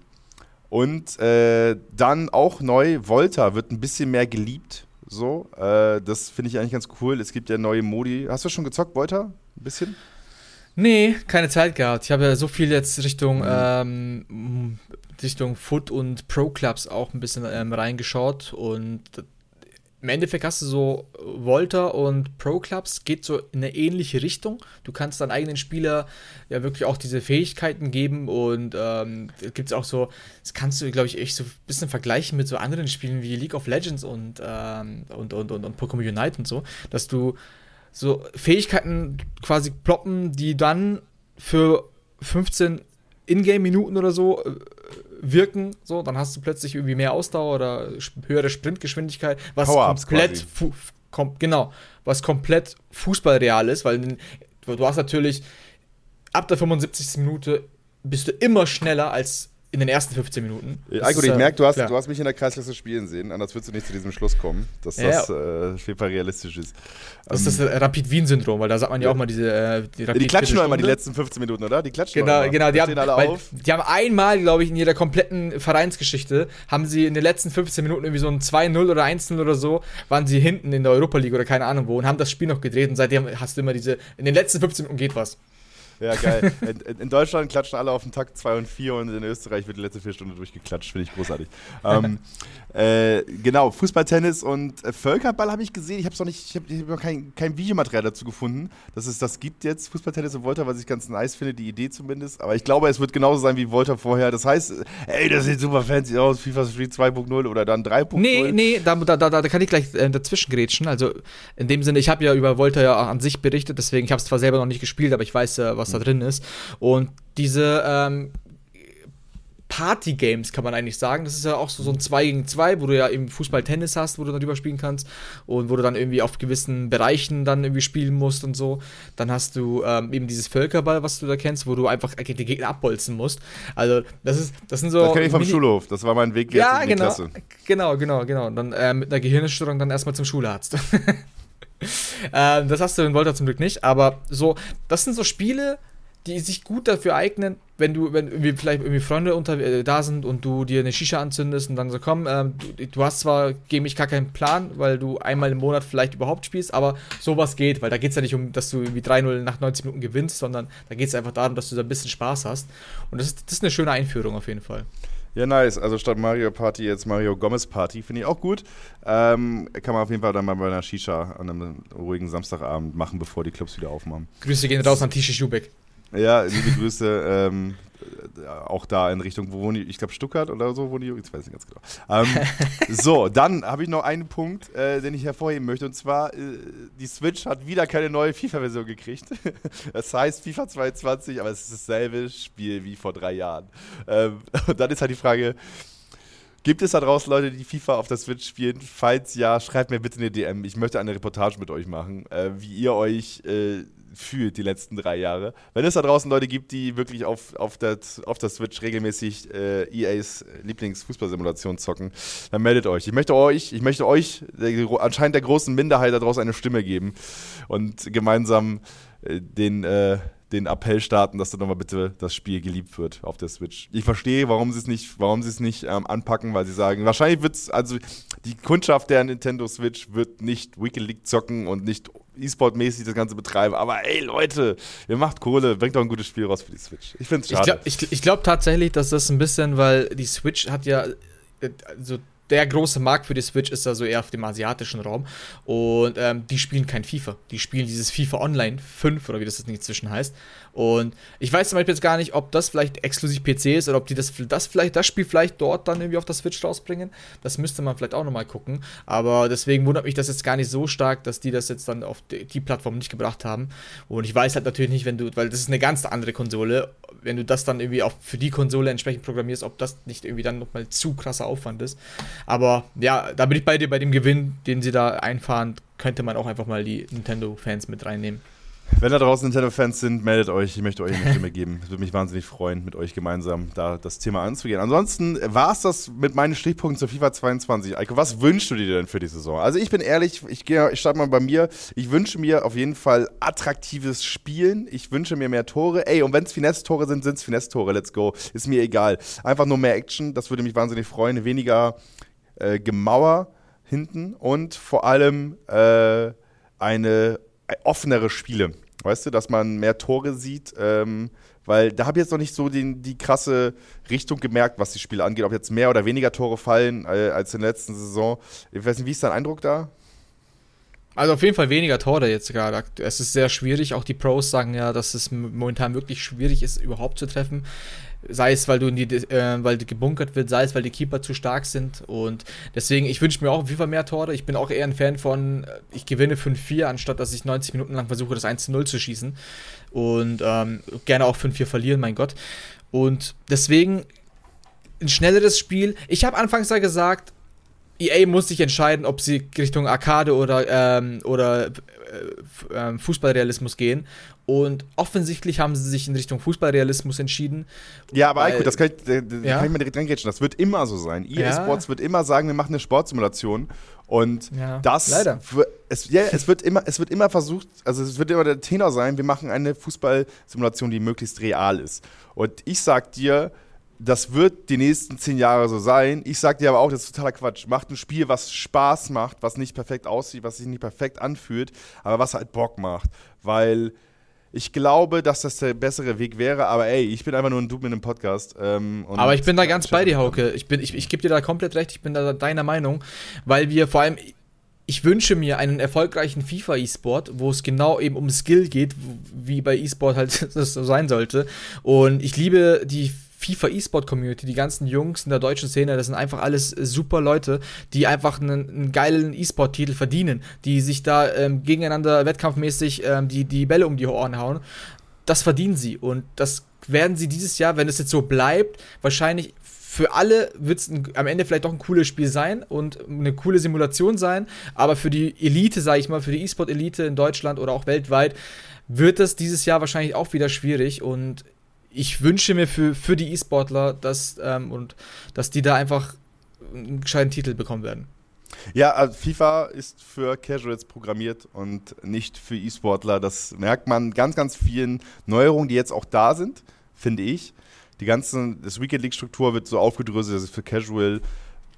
und äh, dann auch neu, Volta wird ein bisschen mehr geliebt. So, äh, das finde ich eigentlich ganz cool. Es gibt ja neue Modi. Hast du schon gezockt, Volta? Ein bisschen? Nee, keine Zeit gehabt. Ich habe ja so viel jetzt Richtung, mhm. ähm, Richtung Foot und Pro Clubs auch ein bisschen ähm, reingeschaut und im Endeffekt hast du so Volta und Pro Clubs, geht so in eine ähnliche Richtung. Du kannst deinen eigenen Spieler ja wirklich auch diese Fähigkeiten geben und ähm, gibt es auch so, das kannst du, glaube ich, echt so ein bisschen vergleichen mit so anderen Spielen wie League of Legends und, ähm, und, und, und, und Pokémon Unite und so, dass du so Fähigkeiten quasi ploppen, die dann für 15 Ingame-Minuten oder so äh, wirken. So, dann hast du plötzlich irgendwie mehr Ausdauer oder höhere Sprintgeschwindigkeit, was komplett kom genau, was komplett Fußballreal ist, weil du hast natürlich ab der 75. Minute bist du immer schneller als in den ersten 15 Minuten. Ja, gut, ich merke, du hast, du hast mich in der Kreisklasse spielen sehen, anders würdest du nicht zu diesem Schluss kommen, dass ja, das äh, Fall realistisch ist. Das ist das ähm, Rapid-Wien-Syndrom, weil da sagt man ja, ja, auch mal diese. Äh, die, ja, die klatschen nur immer die letzten 15 Minuten, oder? Die klatschen Genau, immer. genau. Die haben, alle auf. die haben einmal, glaube ich, in ihrer kompletten Vereinsgeschichte, haben sie in den letzten 15 Minuten irgendwie so ein 2-0 oder 1-0 oder so, waren sie hinten in der Europa League oder keine Ahnung wo und haben das Spiel noch gedreht und seitdem hast du immer diese. In den letzten 15 Minuten geht was. Ja, geil. In, in, Deutschland klatschen alle auf den Takt 2 und 4 und in Österreich wird die letzte vier Stunden durchgeklatscht. Finde ich großartig. ähm, äh, genau, Fußball, Tennis und äh, Völkerball habe ich gesehen. Ich habe noch nicht, ich habe hab noch kein, kein Videomaterial dazu gefunden, dass es das gibt jetzt, Fußball, Tennis und Volta, was ich ganz nice finde, die Idee zumindest. Aber ich glaube, es wird genauso sein wie Volta vorher. Das heißt, ey, das sieht super fancy aus, FIFA Street 2.0 oder dann 3.0. Nee, nee, da, da, da, da kann ich gleich äh, dazwischen grätschen. Also in dem Sinne, ich habe ja über Volta ja an sich berichtet, deswegen, ich habe es zwar selber noch nicht gespielt, aber ich weiß, äh, was mhm. da drin ist. Und diese ähm, Party-Games, kann man eigentlich sagen. Das ist ja auch so, so ein 2 gegen 2, wo du ja eben Fußball-Tennis hast, wo du dann drüber spielen kannst und wo du dann irgendwie auf gewissen Bereichen dann irgendwie spielen musst und so. Dann hast du ähm, eben dieses Völkerball, was du da kennst, wo du einfach die Gegner abbolzen musst. Also, das ist, das sind so. Das kenne ich vom Mini Schulhof, das war mein Weg jetzt ja, in die genau, Klasse. Genau, genau, genau. Dann äh, mit einer Gehirnerstörung dann erstmal zum Schularzt. ähm, das hast du in Volta zum Glück nicht, aber so, das sind so Spiele, die sich gut dafür eignen, wenn du, wenn irgendwie vielleicht irgendwie Freunde unter, äh, da sind und du dir eine Shisha anzündest und dann so, komm, ähm, du, du, hast zwar gegen mich gar keinen Plan, weil du einmal im Monat vielleicht überhaupt spielst, aber sowas geht, weil da geht es ja nicht um, dass du irgendwie 3-0 nach 90 Minuten gewinnst, sondern da geht es einfach darum, dass du da ein bisschen Spaß hast. Und das ist, das ist eine schöne Einführung auf jeden Fall. Ja, nice. Also statt Mario Party jetzt Mario Gomez Party. Finde ich auch gut. Ähm, kann man auf jeden Fall dann mal bei einer Shisha an einem ruhigen Samstagabend machen, bevor die Clubs wieder aufmachen. Grüße gehen raus an Tische Schubeck. Ja, liebe Grüße. Ähm, auch da in Richtung, wo wohnen die? Ich glaube Stuttgart oder so wohnen die. Ich weiß nicht ganz genau. Ähm, so, dann habe ich noch einen Punkt, äh, den ich hervorheben möchte. Und zwar, äh, die Switch hat wieder keine neue FIFA-Version gekriegt. das heißt FIFA 22, aber es ist dasselbe Spiel wie vor drei Jahren. Ähm, und dann ist halt die Frage, Gibt es da draußen Leute, die FIFA auf der Switch spielen? Falls ja, schreibt mir bitte eine DM. Ich möchte eine Reportage mit euch machen, äh, wie ihr euch äh, fühlt die letzten drei Jahre. Wenn es da draußen Leute gibt, die wirklich auf, auf, der, auf der Switch regelmäßig äh, EAs Lieblingsfußballsimulation zocken, dann meldet euch. Ich möchte euch, ich möchte euch der, anscheinend der großen Minderheit daraus eine Stimme geben und gemeinsam äh, den äh, den Appell starten, dass da nochmal bitte das Spiel geliebt wird auf der Switch. Ich verstehe, warum sie es nicht, warum sie es nicht ähm, anpacken, weil sie sagen, wahrscheinlich wird es, also die Kundschaft der Nintendo Switch wird nicht Weekend League zocken und nicht E-Sport-mäßig das Ganze betreiben. Aber ey, Leute, ihr macht Kohle, bringt doch ein gutes Spiel raus für die Switch. Ich finde es schade. Ich glaube glaub tatsächlich, dass das ein bisschen, weil die Switch hat ja, also der große Markt für die Switch ist da so eher auf dem asiatischen Raum. Und ähm, die spielen kein FIFA. Die spielen dieses FIFA Online 5 oder wie das jetzt inzwischen heißt. Und ich weiß zum Beispiel jetzt gar nicht, ob das vielleicht exklusiv PC ist oder ob die das, das vielleicht, das Spiel vielleicht dort dann irgendwie auf der Switch rausbringen. Das müsste man vielleicht auch nochmal gucken. Aber deswegen wundert mich das jetzt gar nicht so stark, dass die das jetzt dann auf die, die Plattform nicht gebracht haben. Und ich weiß halt natürlich nicht, wenn du, weil das ist eine ganz andere Konsole, wenn du das dann irgendwie auch für die Konsole entsprechend programmierst, ob das nicht irgendwie dann nochmal zu krasser Aufwand ist. Aber ja, da bin ich bei dir, bei dem Gewinn, den sie da einfahren, könnte man auch einfach mal die Nintendo-Fans mit reinnehmen. Wenn da draußen Nintendo-Fans sind, meldet euch. Ich möchte euch eine Stimme geben. Es würde mich wahnsinnig freuen, mit euch gemeinsam da das Thema anzugehen. Ansonsten war es das mit meinen Stichpunkten zur FIFA 22. Eiko, was wünschst du dir denn für die Saison? Also ich bin ehrlich, ich, ich starte mal bei mir. Ich wünsche mir auf jeden Fall attraktives Spielen. Ich wünsche mir mehr Tore. Ey, und wenn es Finesse-Tore sind, sind es Finesse-Tore. Let's go. Ist mir egal. Einfach nur mehr Action. Das würde mich wahnsinnig freuen. Weniger äh, Gemauer hinten und vor allem äh, eine offenere Spiele. Weißt du, dass man mehr Tore sieht, ähm, weil da habe ich jetzt noch nicht so den, die krasse Richtung gemerkt, was die Spiele angeht, ob jetzt mehr oder weniger Tore fallen äh, als in der letzten Saison. Ich weiß nicht, wie ist dein Eindruck da? Also auf jeden Fall weniger Tore jetzt gerade. Es ist sehr schwierig. Auch die Pros sagen ja, dass es momentan wirklich schwierig ist, überhaupt zu treffen. Sei es, weil du die, äh, weil gebunkert wird, sei es, weil die Keeper zu stark sind. Und deswegen, ich wünsche mir auch auf jeden Fall mehr Tore. Ich bin auch eher ein Fan von, äh, ich gewinne 5-4, anstatt dass ich 90 Minuten lang versuche, das 1-0 zu schießen. Und ähm, gerne auch 5-4 verlieren, mein Gott. Und deswegen ein schnelleres Spiel. Ich habe anfangs ja gesagt, EA muss sich entscheiden, ob sie Richtung Arcade oder, ähm, oder äh, äh, Fußballrealismus gehen. Und offensichtlich haben sie sich in Richtung Fußballrealismus entschieden. Ja, aber Eiko, das kann ich, da, da ja? kann ich mal direkt reingrätschen. Das wird immer so sein. EA ja. Sports wird immer sagen, wir machen eine Sportsimulation. Und ja, das leider. Es, ja, es wird immer, es wird immer versucht, also es wird immer der Tenor sein, wir machen eine Fußballsimulation, die möglichst real ist. Und ich sag dir, das wird die nächsten zehn Jahre so sein. Ich sag dir aber auch, das ist totaler Quatsch. Macht ein Spiel, was Spaß macht, was nicht perfekt aussieht, was sich nicht perfekt anfühlt, aber was halt Bock macht. Weil ich glaube, dass das der bessere Weg wäre, aber ey, ich bin einfach nur ein Dude mit einem Podcast. Ähm, aber ich bin da ganz bei dir, Hauke. Ich, ich, ich gebe dir da komplett recht, ich bin da deiner Meinung, weil wir vor allem, ich wünsche mir einen erfolgreichen FIFA-E-Sport, wo es genau eben um Skill geht, wie bei E-Sport halt das so sein sollte. Und ich liebe die FIFA E-Sport Community, die ganzen Jungs in der deutschen Szene, das sind einfach alles super Leute, die einfach einen, einen geilen E-Sport-Titel verdienen, die sich da ähm, gegeneinander wettkampfmäßig ähm, die, die Bälle um die Ohren hauen. Das verdienen sie und das werden sie dieses Jahr, wenn es jetzt so bleibt, wahrscheinlich für alle wird es am Ende vielleicht doch ein cooles Spiel sein und eine coole Simulation sein, aber für die Elite, sage ich mal, für die E-Sport-Elite in Deutschland oder auch weltweit, wird das dieses Jahr wahrscheinlich auch wieder schwierig und ich wünsche mir für, für die E-Sportler, dass, ähm, und, dass die da einfach einen gescheiten Titel bekommen werden. Ja, also FIFA ist für Casuals programmiert und nicht für E-Sportler. Das merkt man ganz, ganz vielen Neuerungen, die jetzt auch da sind, finde ich. Die ganze das Weekend League Struktur wird so aufgedröselt, dass es für Casual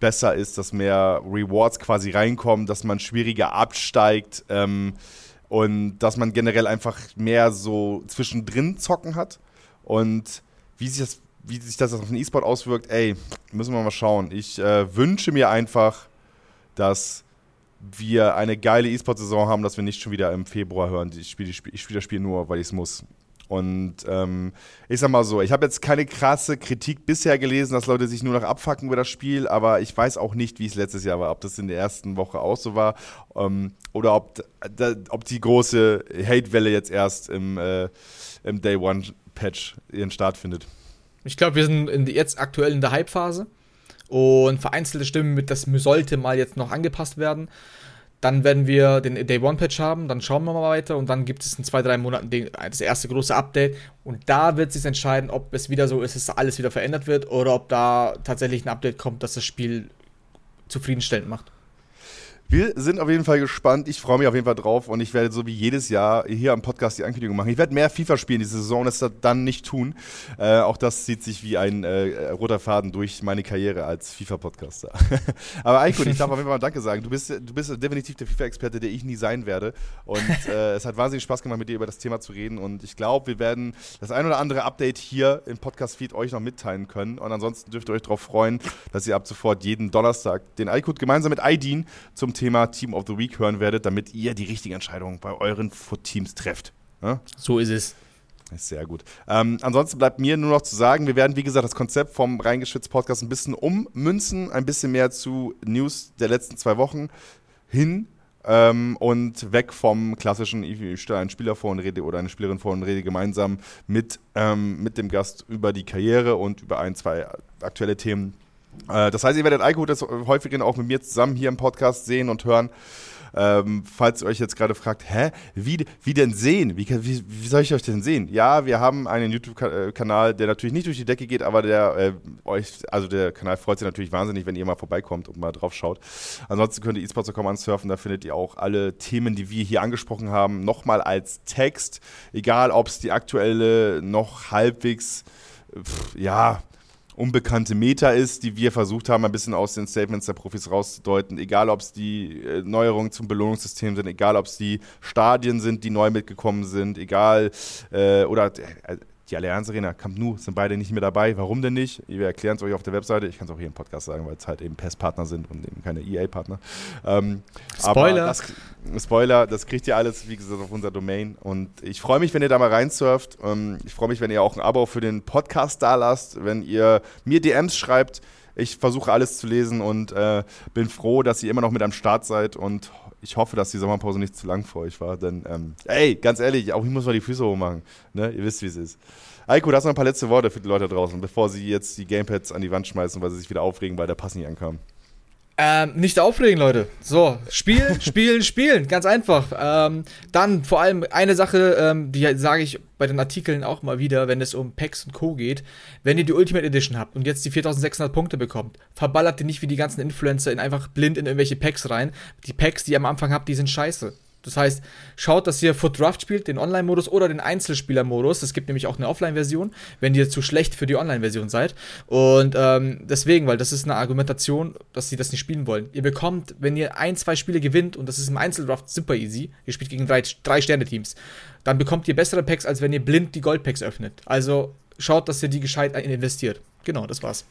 besser ist, dass mehr Rewards quasi reinkommen, dass man schwieriger absteigt ähm, und dass man generell einfach mehr so zwischendrin zocken hat. Und wie sich das, wie sich das auf den E-Sport auswirkt, ey, müssen wir mal schauen. Ich äh, wünsche mir einfach, dass wir eine geile E-Sport-Saison haben, dass wir nicht schon wieder im Februar hören, ich spiele ich spiel das Spiel nur, weil ich es muss. Und ähm, ich sag mal so, ich habe jetzt keine krasse Kritik bisher gelesen, dass Leute sich nur noch abfacken über das Spiel, aber ich weiß auch nicht, wie es letztes Jahr war, ob das in der ersten Woche auch so war ähm, oder ob, da, ob die große Hate-Welle jetzt erst im, äh, im Day One Patch ihren Start findet. Ich glaube, wir sind jetzt aktuell in der Hype-Phase und vereinzelte Stimmen mit, das sollte mal jetzt noch angepasst werden. Dann werden wir den Day One Patch haben, dann schauen wir mal weiter und dann gibt es in zwei, drei Monaten den, das erste große Update und da wird sich entscheiden, ob es wieder so ist, dass alles wieder verändert wird oder ob da tatsächlich ein Update kommt, das das Spiel zufriedenstellend macht. Wir sind auf jeden Fall gespannt. Ich freue mich auf jeden Fall drauf und ich werde so wie jedes Jahr hier am Podcast die Ankündigung machen. Ich werde mehr FIFA spielen diese Saison, das dann nicht tun. Äh, auch das zieht sich wie ein äh, roter Faden durch meine Karriere als FIFA-Podcaster. Aber Eiko, ich darf auf jeden Fall mal Danke sagen. Du bist, du bist definitiv der FIFA-Experte, der ich nie sein werde. Und äh, es hat wahnsinnig Spaß gemacht, mit dir über das Thema zu reden. Und ich glaube, wir werden das ein oder andere Update hier im Podcast-Feed euch noch mitteilen können. Und ansonsten dürft ihr euch darauf freuen, dass ihr ab sofort jeden Donnerstag den iCode gemeinsam mit iDean zum Thema Team of the Week hören werdet, damit ihr die richtige Entscheidung bei euren Foot-Teams trefft. Ja? So ist es. Ist sehr gut. Ähm, ansonsten bleibt mir nur noch zu sagen, wir werden, wie gesagt, das Konzept vom Reingeschwitzt Podcast ein bisschen ummünzen, ein bisschen mehr zu News der letzten zwei Wochen hin ähm, und weg vom klassischen, ich stelle einen Spieler vor und rede oder eine Spielerin vor und rede gemeinsam mit, ähm, mit dem Gast über die Karriere und über ein, zwei aktuelle Themen Äh, das heißt, ihr werdet Aiko das häufiger auch mit mir zusammen hier im Podcast sehen und hören. Ähm, falls ihr euch jetzt gerade fragt, hä, wie, wie denn sehen? Wie, wie, wie, soll ich euch denn sehen? Ja, wir haben einen YouTube-Kanal, der natürlich nicht durch die Decke geht, aber der äh, euch, also der Kanal freut sich natürlich wahnsinnig, wenn ihr mal vorbeikommt und mal drauf schaut. Ansonsten könnt ihr esports.com ansurfen, da findet ihr auch alle Themen, die wir hier angesprochen haben, nochmal als Text, egal ob es die aktuelle noch halbwegs, pff, ja, unbekannte Meta ist, die wir versucht haben, ein bisschen aus den Statements der Profis rauszudeuten. Egal, ob es die äh, Neuerungen zum Belohnungssystem sind, egal, ob es die Stadien sind, die neu mitgekommen sind, egal, äh, oder äh, die Allianz Arena, Camp Nou sind beide nicht mehr dabei. Warum denn nicht? Wir erklären es euch auf der Webseite. Ich kann es auch hier im Podcast sagen, weil es halt eben PES-Partner sind und eben keine EA-Partner. Ähm, Spoiler. Das, Spoiler, das kriegt ihr alles, wie gesagt, auf unserer Domain. Und ich freue mich, wenn ihr da mal reinsurft. Ähm, ich freue mich, wenn ihr auch ein Abo für den Podcast da lasst, wenn ihr mir DMs schreibt. Ich versuche alles zu lesen und äh, bin froh, dass ihr immer noch mit am Start seid und ich hoffe, dass die Sommerpause nicht zu lang für euch war. Denn, ähm, ey, ganz ehrlich, auch ich muss mal die Füße hochmachen. Ne? Ihr wisst, wie es ist. Eiko, du hast noch ein paar letzte Worte für die Leute draußen, bevor sie jetzt die Gamepads an die Wand schmeißen, weil sie sich wieder aufregen, weil der Pass nicht ankam. Ähm, nicht aufregen, Leute. So, spielen, spielen, spielen. Ganz einfach. Ähm, dann vor allem eine Sache, ähm, die sage ich bei den Artikeln auch mal wieder, wenn es um Packs und Co. geht. Wenn ihr die Ultimate Edition habt und jetzt die 4600 Punkte bekommt, verballert ihr nicht wie die ganzen Influencer in einfach blind in irgendwelche Packs rein. Die Packs, die ihr am Anfang habt, die sind scheiße. Das heißt, schaut, dass ihr Foot Draft spielt, den Online-Modus oder den Einzelspieler-Modus. Es gibt nämlich auch eine Offline-Version, wenn ihr zu schlecht für die Online-Version seid. Und ähm, deswegen, weil das ist eine Argumentation, dass sie das nicht spielen wollen. Ihr bekommt, wenn ihr ein, zwei Spiele gewinnt, und das ist im Einzeldraft super easy, ihr spielt gegen drei, drei Sterne-Teams, dann bekommt ihr bessere Packs, als wenn ihr blind die Gold-Packs öffnet. Also schaut, dass ihr die gescheit investiert. Genau, das war's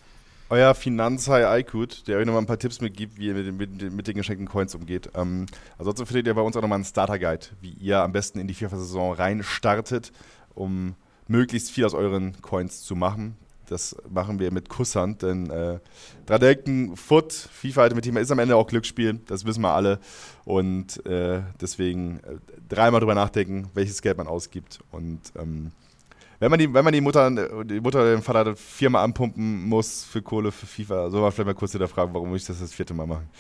euer Finanzhai Aykut, der euch nochmal ein paar Tipps mitgibt, wie ihr mit, mit, mit den geschenkten Coins umgeht. Ähm, ansonsten findet ihr bei uns auch nochmal einen Starter-Guide, wie ihr am besten in die FIFA-Saison rein startet, um möglichst viel aus euren Coins zu machen. Das machen wir mit Kusshand, denn äh, dran denken, Foot, FIFA Ultimate Team ist am Ende auch Glücksspiel, das wissen wir alle. Und äh, deswegen äh, dreimal drüber nachdenken, welches Geld man ausgibt. Und ähm, wenn man die, wenn man die Mutter, die Mutter den Vater viermal anpumpen muss für Kohle für FIFA, soll man vielleicht mal kurz wieder fragen, warum muss ich das das vierte Mal machen.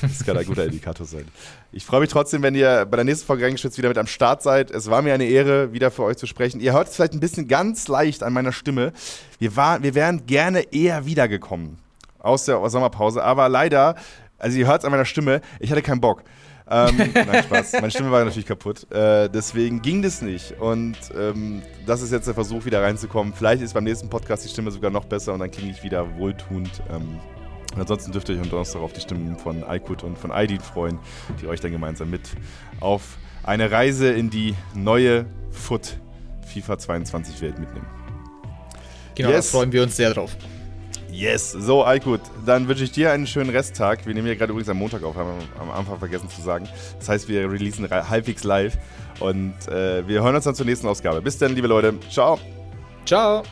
Das kann ein guter Indikator sein. Ich freue mich trotzdem, wenn ihr bei der nächsten Folge reingeschützt wieder mit am Start seid. Es war mir eine Ehre, wieder für euch zu sprechen. Ihr hört es vielleicht ein bisschen ganz leicht an meiner Stimme. Wir, war, wir wären gerne eher wiedergekommen aus der Sommerpause, aber leider, also ihr hört es an meiner Stimme, ich hatte keinen Bock. Ähm, nein, Spaß. Meine Stimme war natürlich kaputt. Äh, deswegen ging das nicht. Und ähm, das ist jetzt der Versuch, wieder reinzukommen. Vielleicht ist beim nächsten Podcast die Stimme sogar noch besser und dann klinge ich wieder wohltuend. Ähm, und ansonsten dürft ihr euch am Donnerstag auf die Stimmen von Aykut und von Aidin freuen, die euch dann gemeinsam mit auf eine Reise in die neue Foot FIFA 22 Welt mitnehmen. Genau, yes. da freuen wir uns sehr drauf. Yes, so Aykut, dann wünsche ich dir einen schönen Resttag. Wir nehmen ja gerade übrigens am Montag auf, haben wir am Anfang vergessen zu sagen. Das heißt, wir releasen halbwegs live und äh, wir hören uns dann zur nächsten Ausgabe. Bis dann, liebe Leute. Ciao. Ciao.